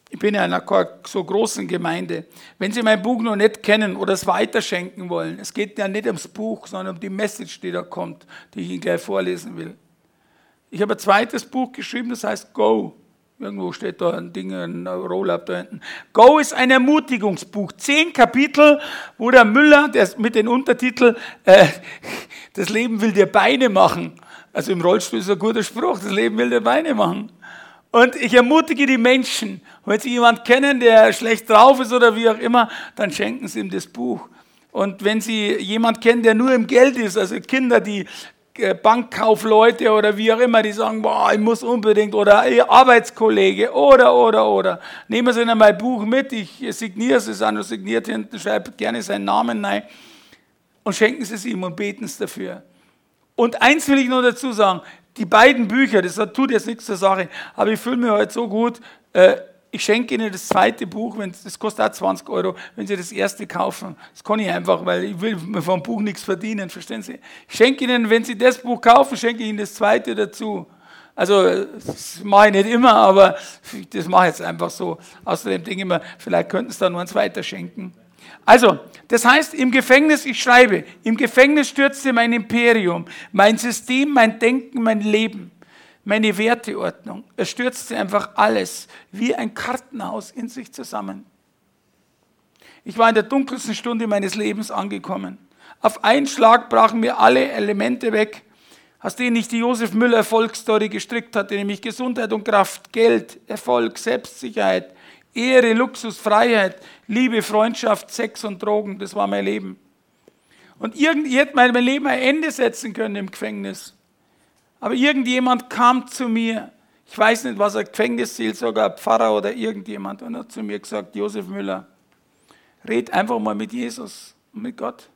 Ich bin ja in einer so großen Gemeinde. Wenn Sie mein Buch noch nicht kennen oder es weiterschenken wollen, es geht ja nicht ums Buch, sondern um die Message, die da kommt, die ich Ihnen gleich vorlesen will. Ich habe ein zweites Buch geschrieben, das heißt Go. Irgendwo steht da ein Ding, ein Roll-Up da hinten. Go ist ein Ermutigungsbuch. Zehn Kapitel, wo der Müller der mit dem Untertitel äh, Das Leben will dir Beine machen. Also im Rollstuhl ist ein guter Spruch, das Leben will dir Beine machen. Und ich ermutige die Menschen, wenn sie jemanden kennen, der schlecht drauf ist oder wie auch immer, dann schenken sie ihm das Buch. Und wenn Sie jemanden kennen, der nur im Geld ist, also Kinder, die Bankkaufleute oder wie auch immer, die sagen, boah, ich muss unbedingt, oder Ihr Arbeitskollege, oder, oder, oder. Nehmen Sie Ihnen mein Buch mit, ich signiere es, es noch signiert hinten, schreibt gerne seinen Namen rein und schenken Sie es ihm und beten es dafür. Und eins will ich nur dazu sagen, die beiden Bücher, das tut jetzt nichts zur Sache, aber ich fühle mich heute so gut, äh, ich schenke Ihnen das zweite Buch, wenn, das kostet auch 20 Euro, wenn Sie das erste kaufen. Das kann ich einfach, weil ich will vom Buch nichts verdienen, verstehen Sie? Ich schenke Ihnen, wenn Sie das Buch kaufen, schenke ich Ihnen das zweite dazu. Also, das mache ich nicht immer, aber das mache ich jetzt einfach so. Außerdem denke ich mir, vielleicht könnten Sie da nur eins weiter schenken. Also, das heißt, im Gefängnis, ich schreibe, im Gefängnis stürzte mein Imperium, mein System, mein Denken, mein Leben meine Werteordnung. Es stürzte einfach alles wie ein Kartenhaus in sich zusammen. Ich war in der dunkelsten Stunde meines Lebens angekommen. Auf einen Schlag brachen mir alle Elemente weg, aus denen ich die Josef Müller Erfolgsstory gestrickt hatte, nämlich Gesundheit und Kraft, Geld, Erfolg, Selbstsicherheit, Ehre, Luxus, Freiheit, Liebe, Freundschaft, Sex und Drogen. Das war mein Leben. Und irgendwie hätte mein Leben ein Ende setzen können im Gefängnis. Aber irgendjemand kam zu mir, ich weiß nicht, was er Gefängnisseelsorger, Pfarrer oder irgendjemand, und hat zu mir gesagt, Josef Müller, red einfach mal mit Jesus und mit Gott.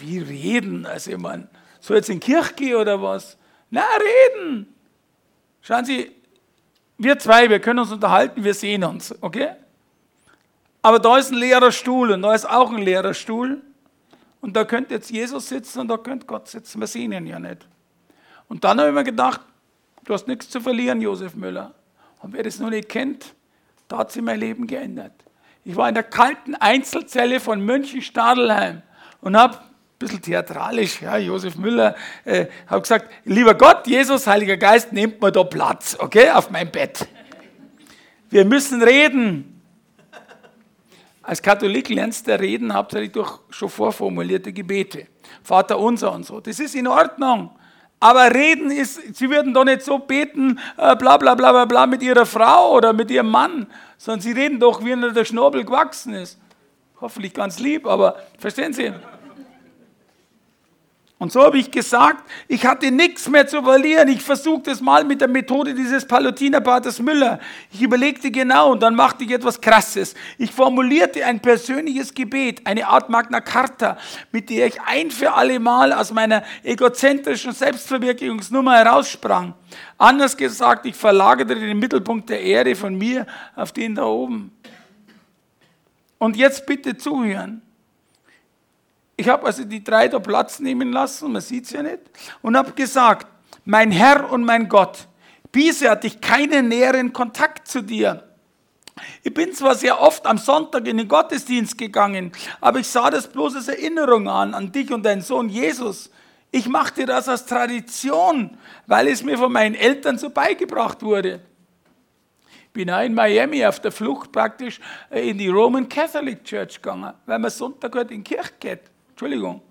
Wie reden? Also ich meine, soll jetzt in die Kirche gehen oder was? Na, reden! Schauen Sie, wir zwei, wir können uns unterhalten, wir sehen uns, okay? Aber da ist ein leerer Stuhl und da ist auch ein leerer Stuhl. Und da könnte jetzt Jesus sitzen und da könnte Gott sitzen. Wir sehen ihn ja nicht. Und dann habe ich mir gedacht, du hast nichts zu verlieren, Josef Müller. Und wer das noch nicht kennt, da hat sich mein Leben geändert. Ich war in der kalten Einzelzelle von München-Stadelheim und habe ein bisschen theatralisch, ja, Josef Müller, äh, habe gesagt, lieber Gott, Jesus, Heiliger Geist, nehmt mir da Platz, okay, auf mein Bett. Wir müssen reden. Als Katholik lernst du reden hauptsächlich durch schon vorformulierte Gebete. Vater unser und so. Das ist in Ordnung. Aber reden ist, sie würden doch nicht so beten, äh, bla bla bla bla bla mit ihrer Frau oder mit ihrem Mann, sondern sie reden doch, wie ihnen der Schnabel gewachsen ist. Hoffentlich ganz lieb, aber verstehen Sie? Und so habe ich gesagt, ich hatte nichts mehr zu verlieren. Ich versuchte es mal mit der Methode dieses Palutinerpaters Müller. Ich überlegte genau und dann machte ich etwas Krasses. Ich formulierte ein persönliches Gebet, eine Art Magna Carta, mit der ich ein für alle Mal aus meiner egozentrischen Selbstverwirklichungsnummer heraussprang. Anders gesagt, ich verlagerte den Mittelpunkt der Ehre von mir auf den da oben. Und jetzt bitte zuhören. Ich habe also die drei da Platz nehmen lassen, man sieht es ja nicht, und habe gesagt, mein Herr und mein Gott, bisher hatte ich keinen näheren Kontakt zu dir. Ich bin zwar sehr oft am Sonntag in den Gottesdienst gegangen, aber ich sah das bloß als Erinnerung an, an dich und deinen Sohn Jesus. Ich machte das als Tradition, weil es mir von meinen Eltern so beigebracht wurde. Ich bin auch in Miami auf der Flucht praktisch äh, in die Roman Catholic Church gegangen, weil man Sonntag halt in die Kirche geht. Entschuldigung.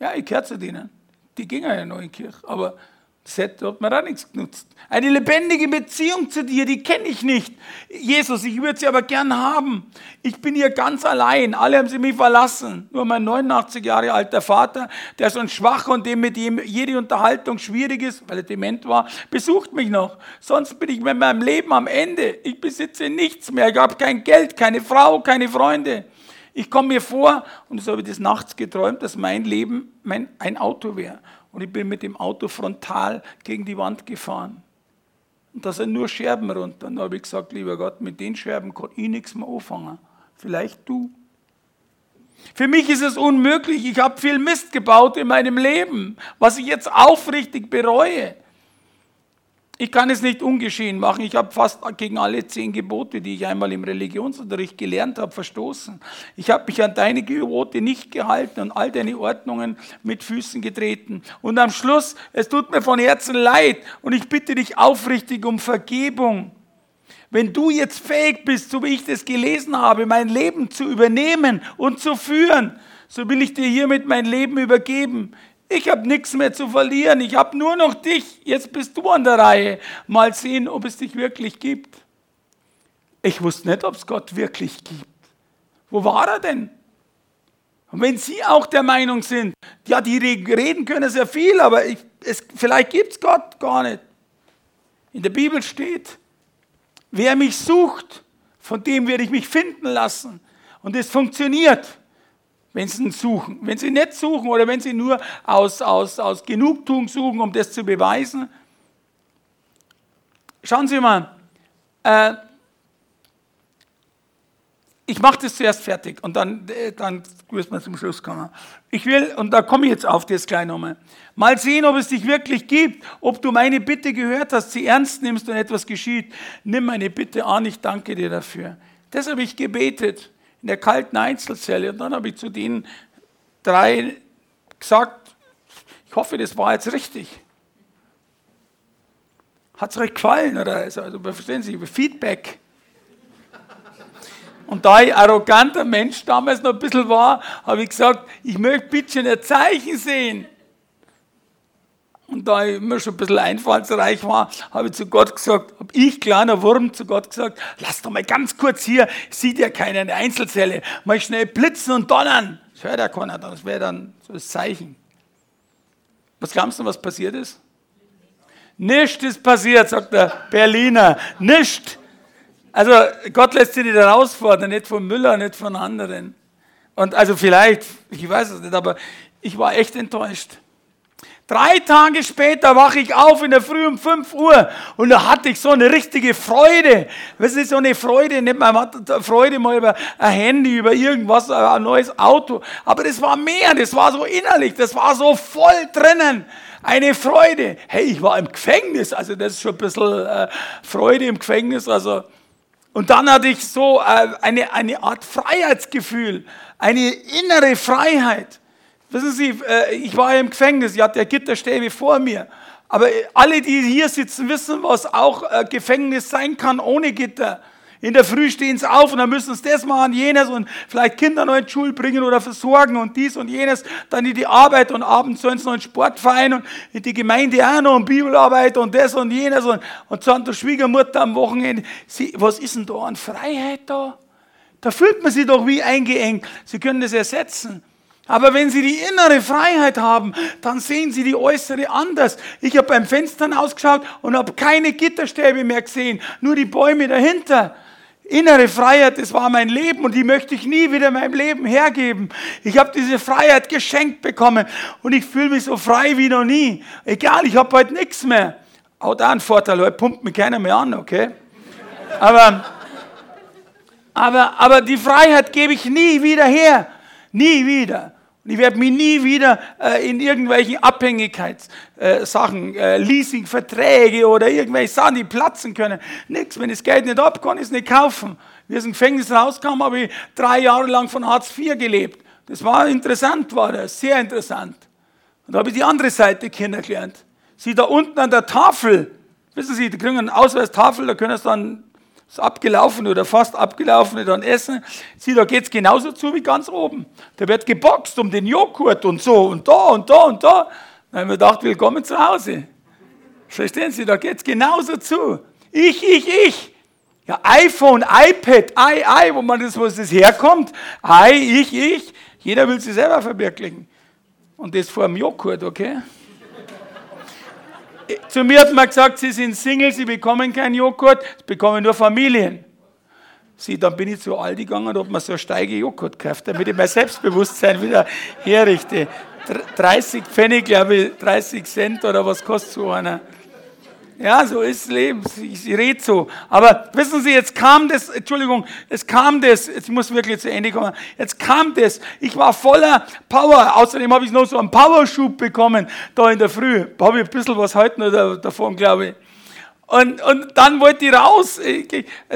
Ja, ich gehöre zu denen. Die gingen ja noch in die Kirche, aber das hat mir auch nichts genutzt. Eine lebendige Beziehung zu dir, die kenne ich nicht. Jesus, ich würde sie aber gern haben. Ich bin hier ganz allein. Alle haben sie mich verlassen. Nur mein 89 Jahre alter Vater, der ein schwach und dem mit dem jede Unterhaltung schwierig ist, weil er dement war, besucht mich noch. Sonst bin ich mit meinem Leben am Ende. Ich besitze nichts mehr. Ich habe kein Geld, keine Frau, keine Freunde. Ich komme mir vor, und so habe ich des Nachts geträumt, dass mein Leben mein, ein Auto wäre. Und ich bin mit dem Auto frontal gegen die Wand gefahren. Und da sind nur Scherben runter. Und da habe ich gesagt, lieber Gott, mit den Scherben kann ich nichts mehr anfangen. Vielleicht du. Für mich ist es unmöglich. Ich habe viel Mist gebaut in meinem Leben, was ich jetzt aufrichtig bereue. Ich kann es nicht ungeschehen machen. Ich habe fast gegen alle zehn Gebote, die ich einmal im Religionsunterricht gelernt habe, verstoßen. Ich habe mich an deine Gebote nicht gehalten und all deine Ordnungen mit Füßen getreten. Und am Schluss, es tut mir von Herzen leid und ich bitte dich aufrichtig um Vergebung. Wenn du jetzt fähig bist, so wie ich das gelesen habe, mein Leben zu übernehmen und zu führen, so will ich dir hiermit mein Leben übergeben. Ich habe nichts mehr zu verlieren. Ich habe nur noch dich. Jetzt bist du an der Reihe. Mal sehen, ob es dich wirklich gibt. Ich wusste nicht, ob es Gott wirklich gibt. Wo war er denn? Und wenn Sie auch der Meinung sind, ja, die reden können sehr viel, aber ich, es, vielleicht gibt es Gott gar nicht. In der Bibel steht, Wer mich sucht, von dem werde ich mich finden lassen. Und es funktioniert, wenn sie ihn suchen. Wenn sie nicht suchen oder wenn sie nur aus, aus, aus Genugtuung suchen, um das zu beweisen. Schauen Sie mal, äh, ich mache das zuerst fertig und dann, äh, dann müssen wir zum Schluss kommen. Ich will, und da komme ich jetzt auf das gleich nochmal, mal sehen, ob es dich wirklich gibt, ob du meine Bitte gehört hast, sie ernst nimmst und etwas geschieht. Nimm meine Bitte an, ich danke dir dafür. Das habe ich gebetet in der kalten Einzelzelle und dann habe ich zu den drei gesagt, ich hoffe, das war jetzt richtig. Hat es euch gefallen? Oder also, verstehen Sie, Feedback. Und da ich arroganter Mensch damals noch ein bisschen war, habe ich gesagt, ich möchte bitte ein Zeichen sehen. Und da ich immer schon ein bisschen einfallsreich war, habe ich zu Gott gesagt, habe ich, kleiner Wurm, zu Gott gesagt, lass doch mal ganz kurz hier, sieht ja keiner eine Einzelzelle, mal schnell blitzen und donnern. Das hört ja keiner, das wäre dann so das Zeichen. Was glaubst du, was passiert ist? Nichts ist passiert, sagt der Berliner. Nichts. Also Gott lässt sich nicht herausfordern, nicht von Müller, nicht von anderen. Und also vielleicht, ich weiß es nicht, aber ich war echt enttäuscht. Drei Tage später wache ich auf in der Früh um 5 Uhr und da hatte ich so eine richtige Freude. Was ist so eine Freude? Nicht mal Freude mal über ein Handy, über irgendwas, ein neues Auto. Aber das war mehr, das war so innerlich, das war so voll drinnen. Eine Freude. Hey, ich war im Gefängnis, also das ist schon ein bisschen äh, Freude im Gefängnis. Also und dann hatte ich so äh, eine, eine Art Freiheitsgefühl, eine innere Freiheit. Wissen Sie, äh, ich war im Gefängnis, ich hatte ja Gitterstäbe vor mir. Aber alle, die hier sitzen, wissen, was auch äh, Gefängnis sein kann ohne Gitter. In der Früh stehen sie auf und dann müssen sie das machen, jenes und vielleicht Kinder noch in die Schule bringen oder versorgen und dies und jenes. Dann in die Arbeit und abends sollen sie noch in den Sportverein und in die Gemeinde auch noch und Bibelarbeit und das und jenes und, und dann der Schwiegermutter am Wochenende. Sie, was ist denn da an Freiheit da? Da fühlt man sich doch wie eingeengt. Sie können das ersetzen. Aber wenn Sie die innere Freiheit haben, dann sehen Sie die äußere anders. Ich habe beim Fenster ausgeschaut und habe keine Gitterstäbe mehr gesehen, nur die Bäume dahinter. Innere Freiheit, das war mein Leben und die möchte ich nie wieder meinem Leben hergeben. Ich habe diese Freiheit geschenkt bekommen und ich fühle mich so frei wie noch nie. Egal, ich habe heute nichts mehr. Auch da ein Vorteil, heute pumpt mich keiner mehr an, okay? Aber, aber, aber die Freiheit gebe ich nie wieder her. Nie wieder. Und ich werde mich nie wieder äh, in irgendwelchen Abhängigkeitssachen, äh, äh, Leasingverträge oder irgendwelche Sachen, die platzen können. Nichts. Wenn das Geld nicht habe, kann ich es nicht kaufen. Wie aus dem Gefängnis rauskam, habe ich drei Jahre lang von Hartz IV gelebt. Das war interessant, war das, sehr interessant. Und da habe ich die andere Seite kennengelernt. Sie da unten an der Tafel, wissen Sie, die kriegen eine Ausweistafel, da können Sie dann das abgelaufene oder fast abgelaufene dann essen. Sieh, da geht es genauso zu wie ganz oben. Da wird geboxt um den Joghurt und so und da und da und da. Dann haben wir gedacht, willkommen zu Hause. Verstehen Sie, da geht es genauso zu. Ich, ich, ich. Ja, iPhone, iPad, i, i, wo man das, wo das herkommt. I, ich, ich. Jeder will sich selber verwirklichen. Und das vor dem Joghurt, okay? Zu mir hat man gesagt, Sie sind Single, Sie bekommen keinen Joghurt, es bekommen nur Familien. Sie, dann bin ich zu Aldi gegangen und habe mir so Steige Joghurt gekauft, damit ich mein Selbstbewusstsein wieder herrichte. 30 Pfennig, glaube ich, 30 Cent oder was kostet so einer. Ja, so ist Leben. Ich, ich rede so. Aber wissen Sie, jetzt kam das, Entschuldigung, es kam das, jetzt muss wirklich zu Ende kommen. Jetzt kam das. Ich war voller Power. Außerdem habe ich noch so einen Powerschub bekommen, da in der Früh. Habe ich ein bisschen was heute noch davon, glaube ich. Und, und dann wollte ich raus.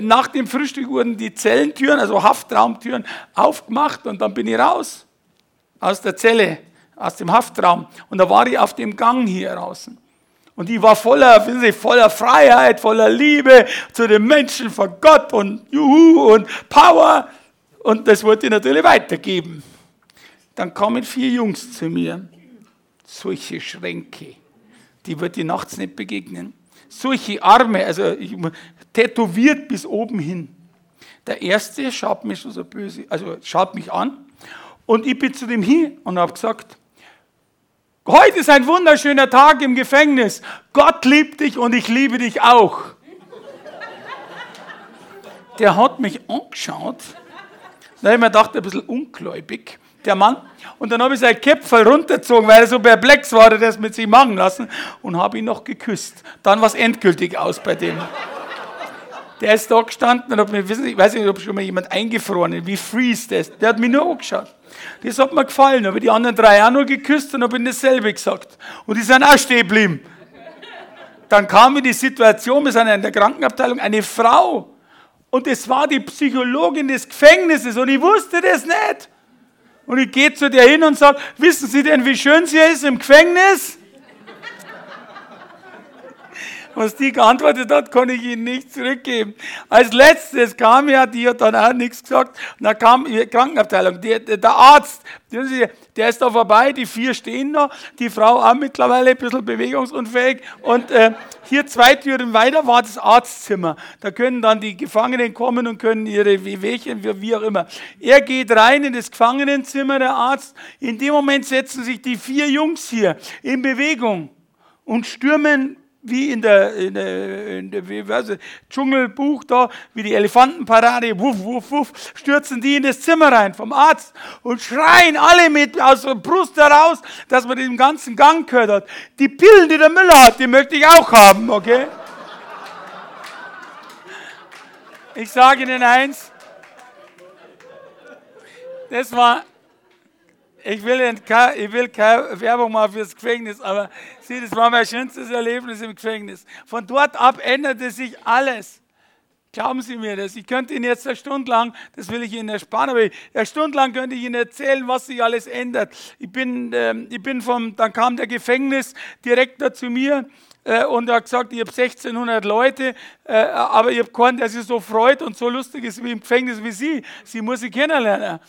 Nach dem Frühstück wurden die Zellentüren, also Haftraumtüren, aufgemacht und dann bin ich raus. Aus der Zelle, aus dem Haftraum. Und da war ich auf dem Gang hier draußen. Und die war voller, wissen Sie, voller Freiheit, voller Liebe zu den Menschen von Gott und Juhu und Power. Und das wollte ich natürlich weitergeben. Dann kamen vier Jungs zu mir. Solche Schränke. Die wird die nachts nicht begegnen. Solche Arme, also ich, tätowiert bis oben hin. Der erste schaut mich schon so böse, also schaut mich an. Und ich bin zu dem hin und habe gesagt, Heute ist ein wunderschöner Tag im Gefängnis. Gott liebt dich und ich liebe dich auch. Der hat mich angeschaut. Da habe ich mir gedacht, ein bisschen ungläubig, der Mann. Und dann habe ich sein Köpfel runtergezogen, weil er so perplex war, er das mit sich machen lassen. Und habe ihn noch geküsst. Dann war es endgültig aus bei dem. Der ist da gestanden und hat mir, ich weiß nicht, ob schon mal jemand eingefroren ist, wie freeze das. Der hat mich nur angeschaut. Das hat mir gefallen. Habe die anderen drei auch nur geküsst und habe ihnen dasselbe gesagt. Und die sind auch stehen geblieben. Dann kam in die Situation, wir sind in der Krankenabteilung, eine Frau. Und es war die Psychologin des Gefängnisses und ich wusste das nicht. Und ich gehe zu der hin und sage, wissen Sie denn, wie schön sie ist im Gefängnis? Was die geantwortet hat, kann ich Ihnen nicht zurückgeben. Als letztes kam ja, die hat dann auch nichts gesagt, und dann kam die Krankenabteilung, die, der Arzt, der ist da vorbei, die vier stehen noch, die Frau auch mittlerweile ein bisschen bewegungsunfähig und äh, hier zwei Türen weiter war das Arztzimmer. Da können dann die Gefangenen kommen und können ihre Wehwehchen, wie auch immer. Er geht rein in das Gefangenenzimmer, der Arzt. In dem Moment setzen sich die vier Jungs hier in Bewegung und stürmen wie in der, in der, in der wie weiß ich, Dschungelbuch da, wie die Elefantenparade, wuff, wuff, wuff, stürzen die in das Zimmer rein vom Arzt und schreien alle mit aus der Brust heraus, dass man den ganzen Gang gehört hat. Die Pillen, die der Müller hat, die möchte ich auch haben, okay? Ich sage Ihnen eins, das war ich will, keine, ich will keine Werbung machen fürs Gefängnis, aber sieh, das war mein schönstes Erlebnis im Gefängnis. Von dort ab änderte sich alles. Glauben Sie mir das. Ich könnte Ihnen jetzt eine Stunde lang, das will ich Ihnen ersparen, aber eine Stunde lang könnte ich Ihnen erzählen, was sich alles ändert. Ich bin, äh, ich bin vom, dann kam der Gefängnisdirektor zu mir äh, und hat gesagt, ich habe 1600 Leute, äh, aber ich habe keinen, der sich so freut und so lustig ist wie im Gefängnis wie Sie. Sie muss ich kennenlernen.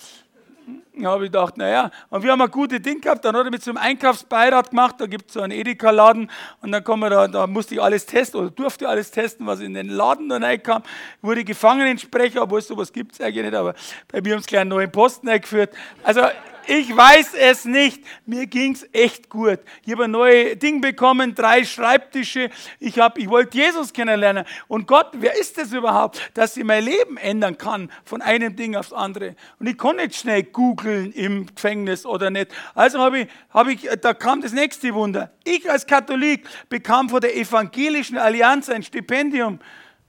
Habe ich gedacht, naja, und wir haben ein gutes Ding gehabt, dann hat er mit so einem Einkaufsbeirat gemacht, da gibt es so einen Edeka-Laden und dann kann da, da musste ich alles testen oder durfte alles testen, was in den Laden da reinkam, wurde Gefangenensprecher, obwohl sowas gibt es eigentlich nicht, aber bei mir haben es gleich einen neuen Posten eingeführt. Also ich weiß es nicht. Mir ging es echt gut. Ich habe ein neues Ding bekommen, drei Schreibtische. Ich, hab, ich wollte Jesus kennenlernen. Und Gott, wer ist das überhaupt, dass ich mein Leben ändern kann von einem Ding aufs andere? Und ich konnte nicht schnell googeln im Gefängnis oder nicht. Also habe ich, hab ich, da kam das nächste Wunder. Ich als Katholik bekam von der Evangelischen Allianz ein Stipendium.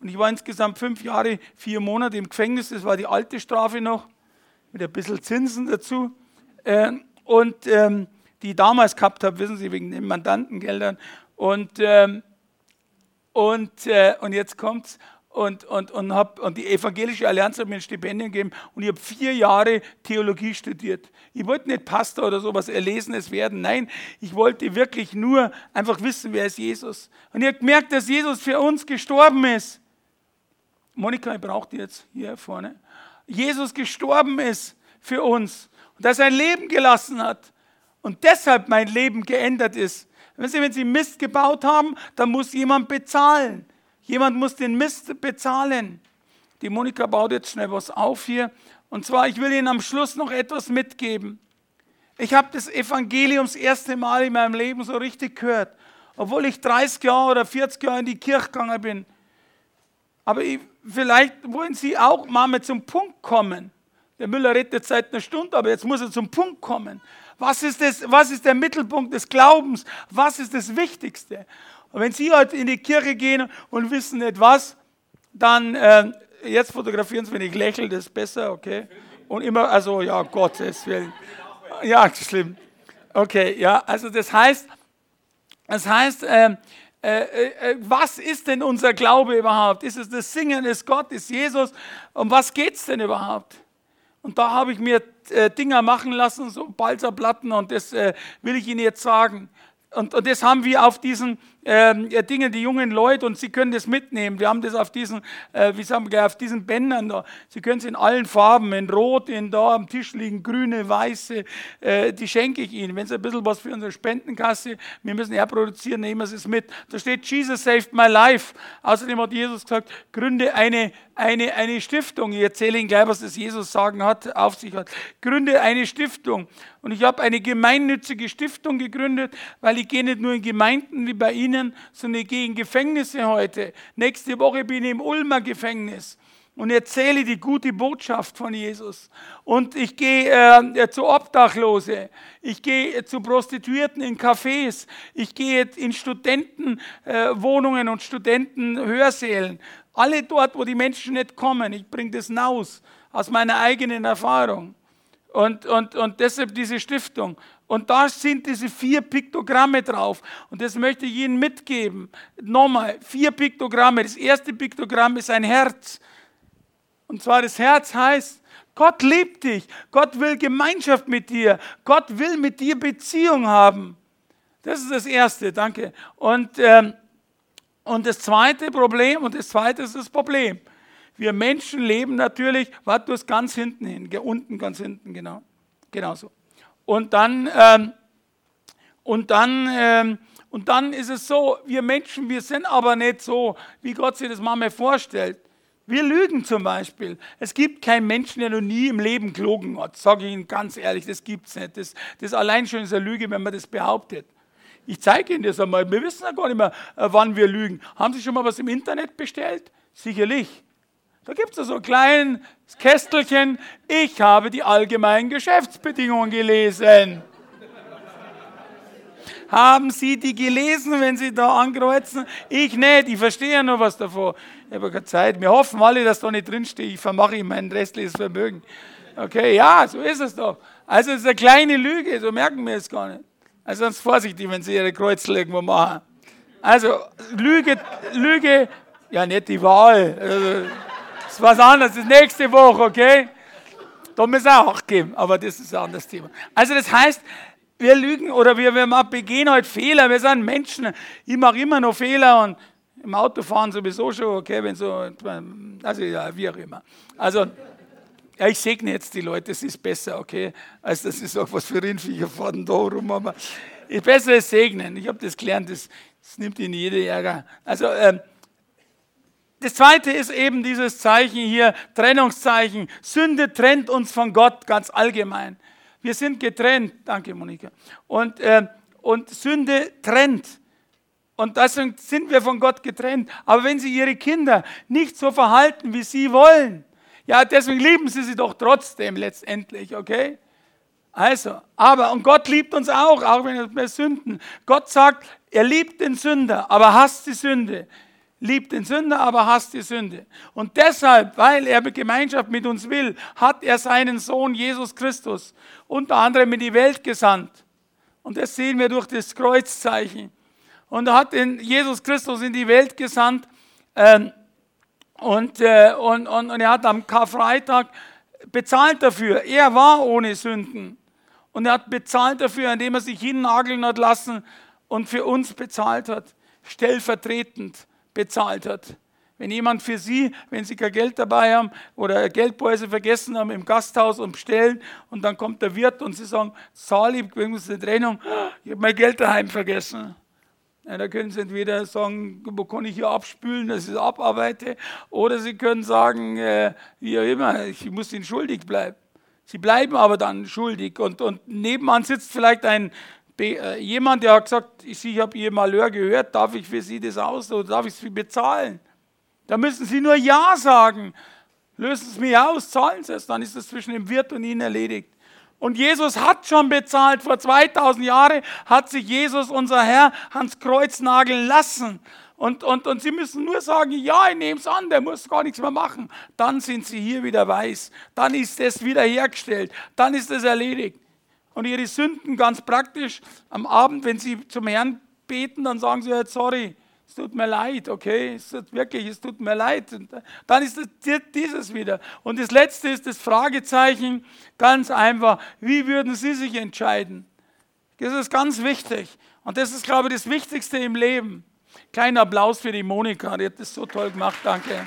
Und ich war insgesamt fünf Jahre, vier Monate im Gefängnis. Das war die alte Strafe noch, mit ein bisschen Zinsen dazu äh, und ähm, die ich damals gehabt habe, wissen Sie, wegen den Mandantengeldern. Und, ähm, und, äh, und jetzt kommt's. Und, und, und, hab, und die Evangelische Allianz hat mir ein Stipendium gegeben und ich habe vier Jahre Theologie studiert. Ich wollte nicht Pastor oder sowas Erlesenes werden. Nein, ich wollte wirklich nur einfach wissen, wer ist Jesus. Und ich habe gemerkt, dass Jesus für uns gestorben ist. Monika, ich brauche die jetzt hier vorne. Jesus gestorben ist für uns und dass er ein Leben gelassen hat und deshalb mein Leben geändert ist. Wenn Sie, wenn Sie Mist gebaut haben, dann muss jemand bezahlen. Jemand muss den Mist bezahlen. Die Monika baut jetzt schnell was auf hier. Und zwar, ich will Ihnen am Schluss noch etwas mitgeben. Ich habe das Evangelium das erste Mal in meinem Leben so richtig gehört. Obwohl ich 30 Jahre oder 40 Jahre in die Kirche gegangen bin. Aber ich, vielleicht wollen Sie auch mal zum Punkt kommen. Der Müller redet seit einer Stunde, aber jetzt muss er zum Punkt kommen. Was ist, das, was ist der Mittelpunkt des Glaubens? Was ist das Wichtigste? Und wenn Sie heute in die Kirche gehen und wissen nicht was, dann, äh, jetzt fotografieren Sie, wenn ich lächle, das ist besser, okay? Und immer, also, ja, Gottes Willen. Ja, schlimm. Okay, ja, also das heißt, das heißt, äh, äh, äh, was ist denn unser Glaube überhaupt? Ist es das Singen, ist Gott, ist Jesus? Um was geht es denn überhaupt? Und da habe ich mir äh, Dinger machen lassen, so Balzerplatten, und das äh, will ich Ihnen jetzt sagen. Und, und das haben wir auf diesen ähm, Dingen, die jungen Leute, und Sie können das mitnehmen. Wir haben das auf diesen, äh, wie sagen wir, auf diesen Bändern da. Sie können es in allen Farben, in Rot, in da am Tisch liegen, grüne, weiße, äh, die schenke ich Ihnen. Wenn Sie ein bisschen was für unsere Spendenkasse, wir müssen ja produzieren, nehmen Sie es mit. Da steht, Jesus saved my life. Außerdem hat Jesus gesagt, gründe eine, eine, eine Stiftung. Ich erzähle Ihnen gleich, was das Jesus sagen hat, auf sich hat. Gründe eine Stiftung. Und ich habe eine gemeinnützige Stiftung gegründet, weil ich gehe nicht nur in Gemeinden wie bei Ihnen, sondern ich gehe in Gefängnisse heute. Nächste Woche bin ich im Ulmer Gefängnis und erzähle die gute Botschaft von Jesus. Und ich gehe äh, zu Obdachlose, ich gehe zu Prostituierten in Cafés, ich gehe in Studentenwohnungen äh, und Studentenhörsälen. Alle dort, wo die Menschen nicht kommen. Ich bringe das hinaus aus meiner eigenen Erfahrung. Und, und, und deshalb diese Stiftung. Und da sind diese vier Piktogramme drauf. Und das möchte ich Ihnen mitgeben. Nochmal, vier Piktogramme. Das erste Piktogramm ist ein Herz. Und zwar das Herz heißt, Gott liebt dich. Gott will Gemeinschaft mit dir. Gott will mit dir Beziehung haben. Das ist das Erste, danke. Und, ähm, und das zweite Problem, und das zweite ist das Problem. Wir Menschen leben natürlich, warte, du hast ganz hinten hin, unten ganz hinten, genau. Genauso. Und dann, ähm, und dann, ähm, und dann ist es so, wir Menschen, wir sind aber nicht so, wie Gott sich das manchmal vorstellt. Wir lügen zum Beispiel. Es gibt keinen Menschen, der noch nie im Leben gelogen hat. Sage ich Ihnen ganz ehrlich, das gibt es nicht. Das, das allein schon ist eine Lüge, wenn man das behauptet. Ich zeige Ihnen das einmal. Wir wissen ja gar nicht mehr, äh, wann wir lügen. Haben Sie schon mal was im Internet bestellt? Sicherlich. Da gibt es so ein kleines Kästelchen. Ich habe die allgemeinen Geschäftsbedingungen gelesen. Haben Sie die gelesen, wenn Sie da ankreuzen? Ich nicht, ich verstehe ja nur was davon. Ich habe keine Zeit. Wir hoffen alle, dass da nicht drinsteht. Ich vermache mein restliches Vermögen. Okay, ja, so ist es doch. Also es ist eine kleine Lüge, so merken wir es gar nicht. Also ganz vorsichtig, wenn Sie Ihre Kreuzel irgendwo machen. Also Lüge, Lüge, ja nicht die Wahl. Also, ist was anderes, das ist nächste Woche, okay? Da müssen wir auch geben, aber das ist ein anderes Thema. Also das heißt, wir lügen oder wir, wir begehen halt Fehler, wir sind Menschen. Ich mache immer noch Fehler und im Autofahren sowieso schon, okay, wenn so, also ja, wie auch immer. Also, ja, ich segne jetzt die Leute, das ist besser, okay, als das ist auch was für Rindviecher fahren da rum, aber ich besser es segnen. Ich habe das gelernt, das, das nimmt ihnen jede Ärger. Also, ähm, das zweite ist eben dieses Zeichen hier, Trennungszeichen. Sünde trennt uns von Gott ganz allgemein. Wir sind getrennt, danke Monika. Und, äh, und Sünde trennt. Und deswegen sind wir von Gott getrennt. Aber wenn Sie Ihre Kinder nicht so verhalten, wie Sie wollen, ja, deswegen lieben Sie sie doch trotzdem letztendlich, okay? Also, aber, und Gott liebt uns auch, auch wenn wir sünden. Gott sagt, er liebt den Sünder, aber hasst die Sünde liebt den Sünder, aber hasst die Sünde. Und deshalb, weil er Gemeinschaft mit uns will, hat er seinen Sohn Jesus Christus unter anderem in die Welt gesandt. Und das sehen wir durch das Kreuzzeichen. Und er hat den Jesus Christus in die Welt gesandt ähm, und, äh, und, und, und er hat am Karfreitag bezahlt dafür. Er war ohne Sünden. Und er hat bezahlt dafür, indem er sich hinnageln hat lassen und für uns bezahlt hat, stellvertretend bezahlt hat. Wenn jemand für Sie, wenn Sie kein Geld dabei haben oder Geldbörse vergessen haben im Gasthaus und bestellen und dann kommt der Wirt und Sie sagen, zahl ich übrigens eine Trennung, ich habe mein Geld daheim vergessen. Ja, da können Sie entweder sagen, wo kann ich hier abspülen, dass ich es abarbeite, oder Sie können sagen, äh, wie auch immer, ich muss Ihnen schuldig bleiben. Sie bleiben aber dann schuldig und, und nebenan sitzt vielleicht ein jemand, der hat gesagt, ich habe Ihr Malheur gehört, darf ich für Sie das aus oder darf ich es bezahlen? Da müssen Sie nur Ja sagen. Lösen Sie es mir aus, zahlen Sie es, dann ist das zwischen dem Wirt und Ihnen erledigt. Und Jesus hat schon bezahlt. Vor 2000 Jahren hat sich Jesus, unser Herr, ans Kreuz nageln lassen. Und, und, und sie müssen nur sagen, ja, ich nehme es an, der muss gar nichts mehr machen. Dann sind sie hier wieder weiß. Dann ist es wiederhergestellt. Dann ist es erledigt. Und ihre Sünden ganz praktisch am Abend, wenn sie zum Herrn beten, dann sagen sie sorry, es tut mir leid, okay, es tut wirklich, es tut mir leid. Und dann ist es dieses wieder. Und das letzte ist das Fragezeichen, ganz einfach, wie würden Sie sich entscheiden? Das ist ganz wichtig. Und das ist, glaube ich, das Wichtigste im Leben. Kleiner Applaus für die Monika, die hat das so toll gemacht, danke.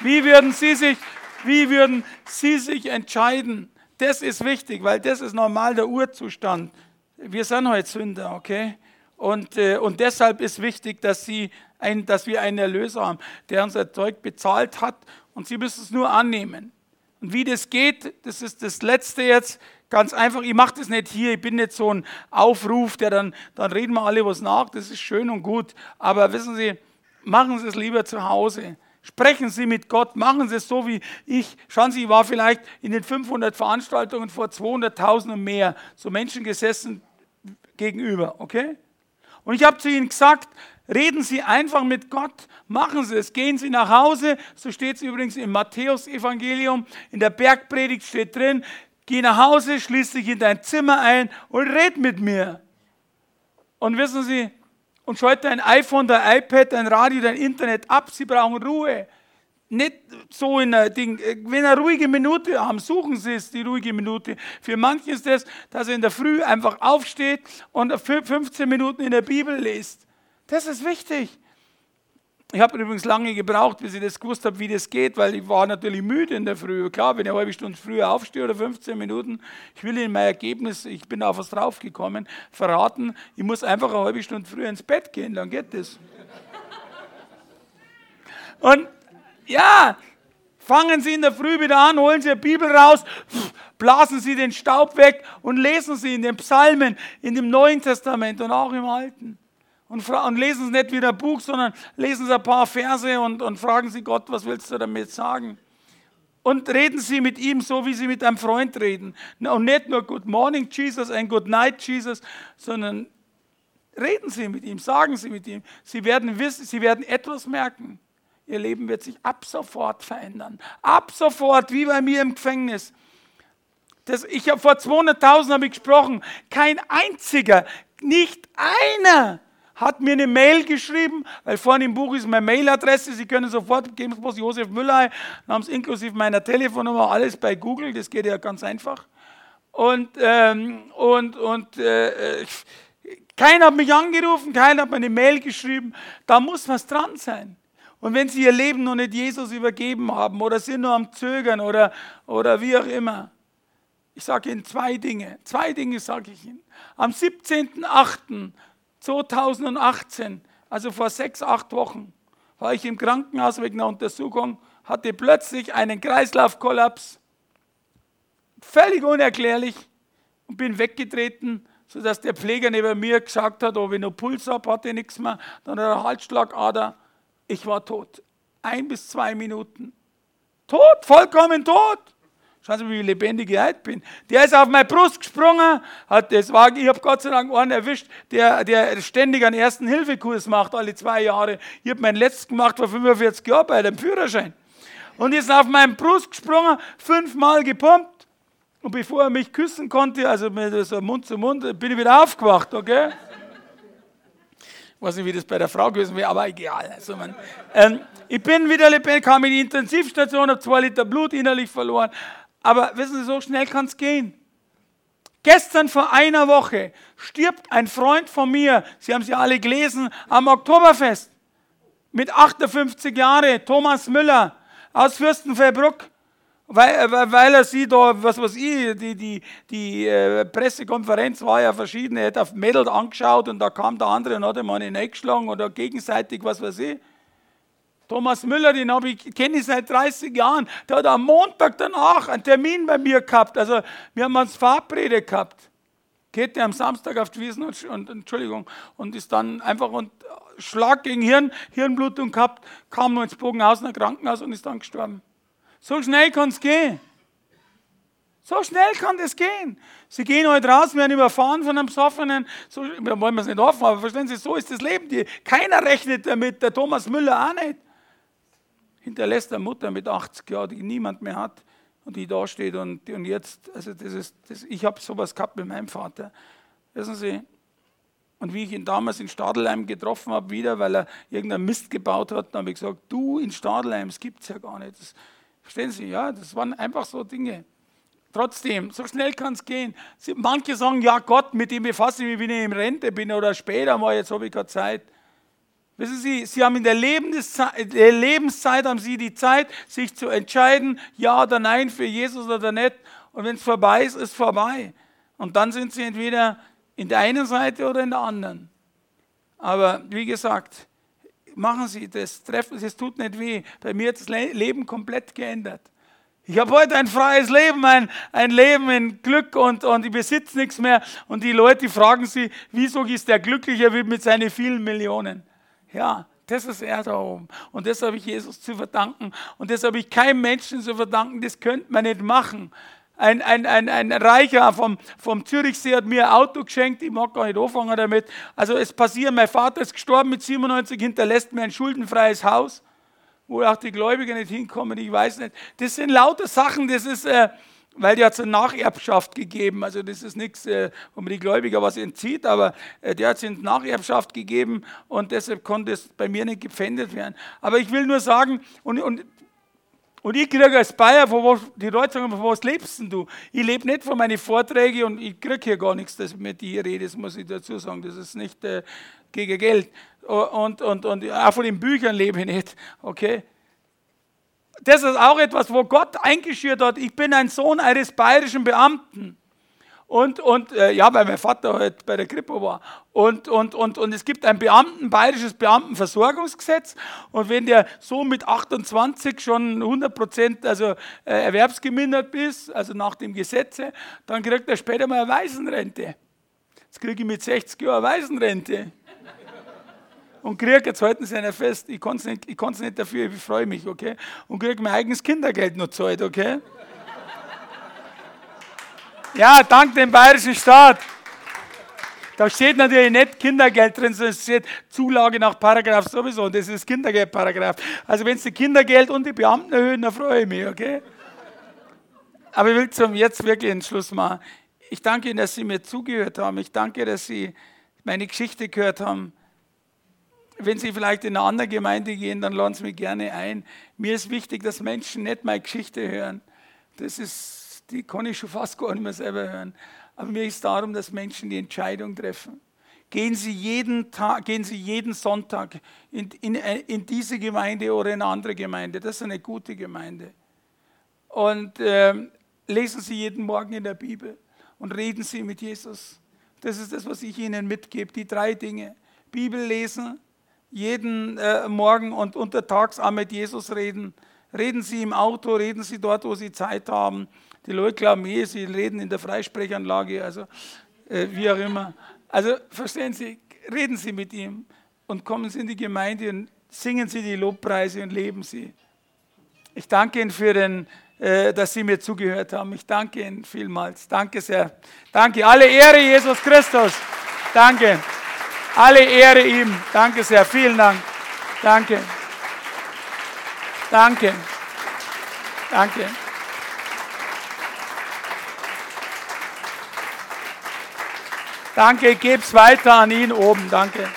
Wie würden Sie sich, wie würden Sie sich entscheiden? Das ist wichtig, weil das ist normal der Urzustand. Wir sind heute Sünder, okay? Und, äh, und deshalb ist wichtig, dass, sie ein, dass wir einen Erlöser haben, der unser Zeug bezahlt hat und Sie müssen es nur annehmen. Und wie das geht, das ist das Letzte jetzt. Ganz einfach, ich mache das nicht hier, ich bin nicht so ein Aufruf, der dann, dann reden wir alle was nach, das ist schön und gut. Aber wissen Sie, machen Sie es lieber zu Hause. Sprechen Sie mit Gott, machen Sie es so wie ich. Schauen Sie, ich war vielleicht in den 500 Veranstaltungen vor 200.000 und mehr, so Menschen gesessen gegenüber, okay? Und ich habe zu ihnen gesagt, reden Sie einfach mit Gott, machen Sie es, gehen Sie nach Hause, so steht es übrigens im Matthäus-Evangelium, in der Bergpredigt steht drin, geh nach Hause, schließ dich in dein Zimmer ein und red mit mir. Und wissen Sie, und schalte dein iPhone, dein iPad, dein Radio, dein Internet ab, Sie brauchen Ruhe. Nicht so in einer Ding, wenn eine ruhige Minute haben, suchen Sie es, die ruhige Minute. Für manche ist das, dass er in der Früh einfach aufsteht und 15 Minuten in der Bibel liest. Das ist wichtig. Ich habe übrigens lange gebraucht, bis ich das gewusst habe, wie das geht, weil ich war natürlich müde in der Früh. Klar, wenn ich eine halbe Stunde früher aufstehe oder 15 Minuten, ich will Ihnen mein Ergebnis, ich bin auf was draufgekommen, verraten, ich muss einfach eine halbe Stunde früher ins Bett gehen, dann geht das. Und ja, fangen Sie in der Früh wieder an, holen Sie eine Bibel raus, blasen Sie den Staub weg und lesen Sie in den Psalmen, in dem Neuen Testament und auch im Alten. Und, und lesen Sie nicht wieder ein Buch, sondern lesen Sie ein paar Verse und, und fragen Sie Gott, was willst du damit sagen? Und reden Sie mit ihm so, wie Sie mit einem Freund reden. Und nicht nur Good Morning Jesus and Good Night Jesus, sondern reden Sie mit ihm, sagen Sie mit ihm. Sie werden wissen, Sie werden etwas merken. Ihr Leben wird sich ab sofort verändern. Ab sofort, wie bei mir im Gefängnis. Das, ich habe vor 200.000 habe ich gesprochen. Kein einziger, nicht einer hat mir eine Mail geschrieben, weil vorne im Buch ist meine Mailadresse. Sie können sofort, geben bloß Josef Müller es inklusive meiner Telefonnummer, alles bei Google, das geht ja ganz einfach. Und, ähm, und, und äh, äh keiner hat mich angerufen, keiner hat mir eine Mail geschrieben. Da muss was dran sein. Und wenn sie ihr Leben noch nicht Jesus übergeben haben oder sind nur am Zögern oder, oder wie auch immer, ich sage Ihnen zwei Dinge. Zwei Dinge sage ich Ihnen. Am 17.08.2018, also vor sechs, acht Wochen, war ich im Krankenhaus wegen einer Untersuchung, hatte plötzlich einen Kreislaufkollaps. Völlig unerklärlich und bin weggetreten, sodass der Pfleger neben mir gesagt hat, ob ich noch Puls habe, hatte ich nichts mehr. Dann hat er Halsschlagader ich war tot. Ein bis zwei Minuten. Tot, vollkommen tot. Schauen Sie wie lebendig ich heute bin. Der ist auf meine Brust gesprungen, hat das Wagen, ich habe Gott sei Dank einen erwischt, der, der ständig einen ersten Hilfekurs macht, alle zwei Jahre. Ich habe meinen letzten gemacht vor 45 Jahren bei dem Führerschein. Und ist auf meine Brust gesprungen, fünfmal gepumpt. Und bevor er mich küssen konnte, also so Mund zu Mund, bin ich wieder aufgewacht, okay? Ich weiß nicht, wie das bei der Frau gewesen wäre, aber egal. Also man, ähm, ich bin wieder lebendig, kam in die Intensivstation, habe zwei Liter Blut innerlich verloren. Aber wissen Sie, so schnell kann es gehen. Gestern vor einer Woche stirbt ein Freund von mir, Sie haben sie alle gelesen, am Oktoberfest. Mit 58 Jahren, Thomas Müller aus Fürstenfeldbruck. Weil, weil er sie da, was weiß ich, die, die, die äh, Pressekonferenz war ja verschieden, er hat auf Mädel angeschaut und da kam der andere und hat ihm eine eingeschlagen oder gegenseitig, was weiß ich. Thomas Müller, den habe ich, kenne ich seit 30 Jahren, der hat am Montag danach einen Termin bei mir gehabt. Also wir haben uns verabredet gehabt. Geht der am Samstag auf die Wiesen und, und, Entschuldigung, und ist dann einfach und Schlag gegen Hirn, Hirnblutung gehabt, kam nur ins Bogenhausener Krankenhaus und ist dann gestorben. So schnell kann es gehen. So schnell kann das gehen. Sie gehen heute raus, werden überfahren von einem Besoffenen. So, wir wollen es nicht hoffen, aber verstehen Sie, so ist das Leben. Die, keiner rechnet damit, der Thomas Müller auch nicht. Hinterlässt eine Mutter mit 80 Jahren, die niemand mehr hat und die da steht und, und jetzt, also das ist, das, ich habe sowas gehabt mit meinem Vater. Wissen Sie, und wie ich ihn damals in Stadelheim getroffen habe, wieder, weil er irgendeinen Mist gebaut hat, dann habe ich gesagt, du in Stadelheim, das gibt es ja gar nicht. Das, verstehen Sie, ja, das waren einfach so Dinge. Trotzdem, so schnell kann es gehen. Manche sagen, ja Gott, mit dem befasse ich mich, wenn ich in Rente bin oder später mal, jetzt habe ich keine Zeit. Wissen Sie, Sie haben in der Lebenszeit, haben Sie die Zeit, sich zu entscheiden, ja oder nein für Jesus oder nicht. Und wenn es vorbei ist, ist es vorbei. Und dann sind Sie entweder in der einen Seite oder in der anderen. Aber wie gesagt, machen Sie das, treffen Sie, es tut nicht weh. Bei mir hat das Leben komplett geändert. Ich habe heute ein freies Leben, ein, ein Leben in Glück und, und ich besitze nichts mehr. Und die Leute fragen sie, wieso ist der glücklicher mit seinen vielen Millionen? Ja, das ist er da oben. Und das habe ich Jesus zu verdanken. Und das habe ich keinem Menschen zu verdanken. Das könnte man nicht machen. Ein, ein, ein, ein Reicher vom, vom Zürichsee hat mir ein Auto geschenkt, ich mag gar nicht anfangen damit. Also es passiert, mein Vater ist gestorben mit 97, hinterlässt mir ein schuldenfreies Haus wo auch die Gläubigen nicht hinkommen, ich weiß nicht. Das sind lauter Sachen, das ist, äh, weil die hat es eine Nacherbschaft gegeben, also das ist nichts, äh, wo man die Gläubiger was entzieht, aber äh, der hat es in Nacherbschaft gegeben und deshalb konnte es bei mir nicht gepfändet werden. Aber ich will nur sagen, und, und und ich kriege als Bayer, von was, die Leute sagen, von was lebst denn du? Ich lebe nicht von meinen Vorträgen und ich kriege hier gar nichts, dass ich mit dir rede, das muss ich dazu sagen. Das ist nicht äh, gegen Geld. Und, und, und auch von den Büchern lebe ich nicht. Okay? Das ist auch etwas, wo Gott eingeschürt hat. Ich bin ein Sohn eines bayerischen Beamten. Und, und äh, ja, weil mein Vater halt bei der Kripo war. Und, und, und, und es gibt ein Beamten, bayerisches Beamtenversorgungsgesetz. Und wenn der so mit 28 schon 100 Prozent also, äh, erwerbsgemindert ist, also nach dem Gesetze, dann kriegt er später mal eine Waisenrente. Jetzt kriege ich mit 60 Jahren eine Waisenrente. Und kriege, jetzt Sie einer fest, ich kann es nicht, nicht dafür, ich freue mich, okay? Und kriege mein eigenes Kindergeld noch zahlt, okay? Ja, dank dem bayerischen Staat. Da steht natürlich nicht Kindergeld drin, sondern es steht Zulage nach Paragraph sowieso. Und das ist Kindergeldparagraph. Also wenn Sie Kindergeld und die Beamten erhöhen, dann freue ich mich, okay? Aber ich will zum jetzt wirklich einen Schluss machen. Ich danke Ihnen, dass Sie mir zugehört haben. Ich danke, dass Sie meine Geschichte gehört haben. Wenn Sie vielleicht in eine andere Gemeinde gehen, dann laden Sie mich gerne ein. Mir ist wichtig, dass Menschen nicht meine Geschichte hören. Das ist die kann ich schon fast gar nicht mehr selber hören. Aber mir ist darum, dass Menschen die Entscheidung treffen. Gehen Sie jeden Tag, gehen Sie jeden Sonntag in, in, in diese Gemeinde oder in eine andere Gemeinde. Das ist eine gute Gemeinde. Und äh, lesen Sie jeden Morgen in der Bibel und reden Sie mit Jesus. Das ist das, was ich Ihnen mitgebe. Die drei Dinge. Bibel lesen, jeden äh, Morgen und untertags auch mit Jesus reden. Reden Sie im Auto, reden Sie dort, wo Sie Zeit haben. Die Leute glauben eh, sie reden in der Freisprechanlage, also äh, wie auch immer. Also verstehen Sie, reden Sie mit ihm und kommen Sie in die Gemeinde und singen Sie die Lobpreise und leben Sie. Ich danke Ihnen für den, äh, dass Sie mir zugehört haben. Ich danke Ihnen vielmals. Danke sehr. Danke. Alle Ehre Jesus Christus. Danke. Alle Ehre ihm. Danke sehr. Vielen Dank. Danke. Danke. Danke. Danke, geb's weiter an ihn oben. Danke.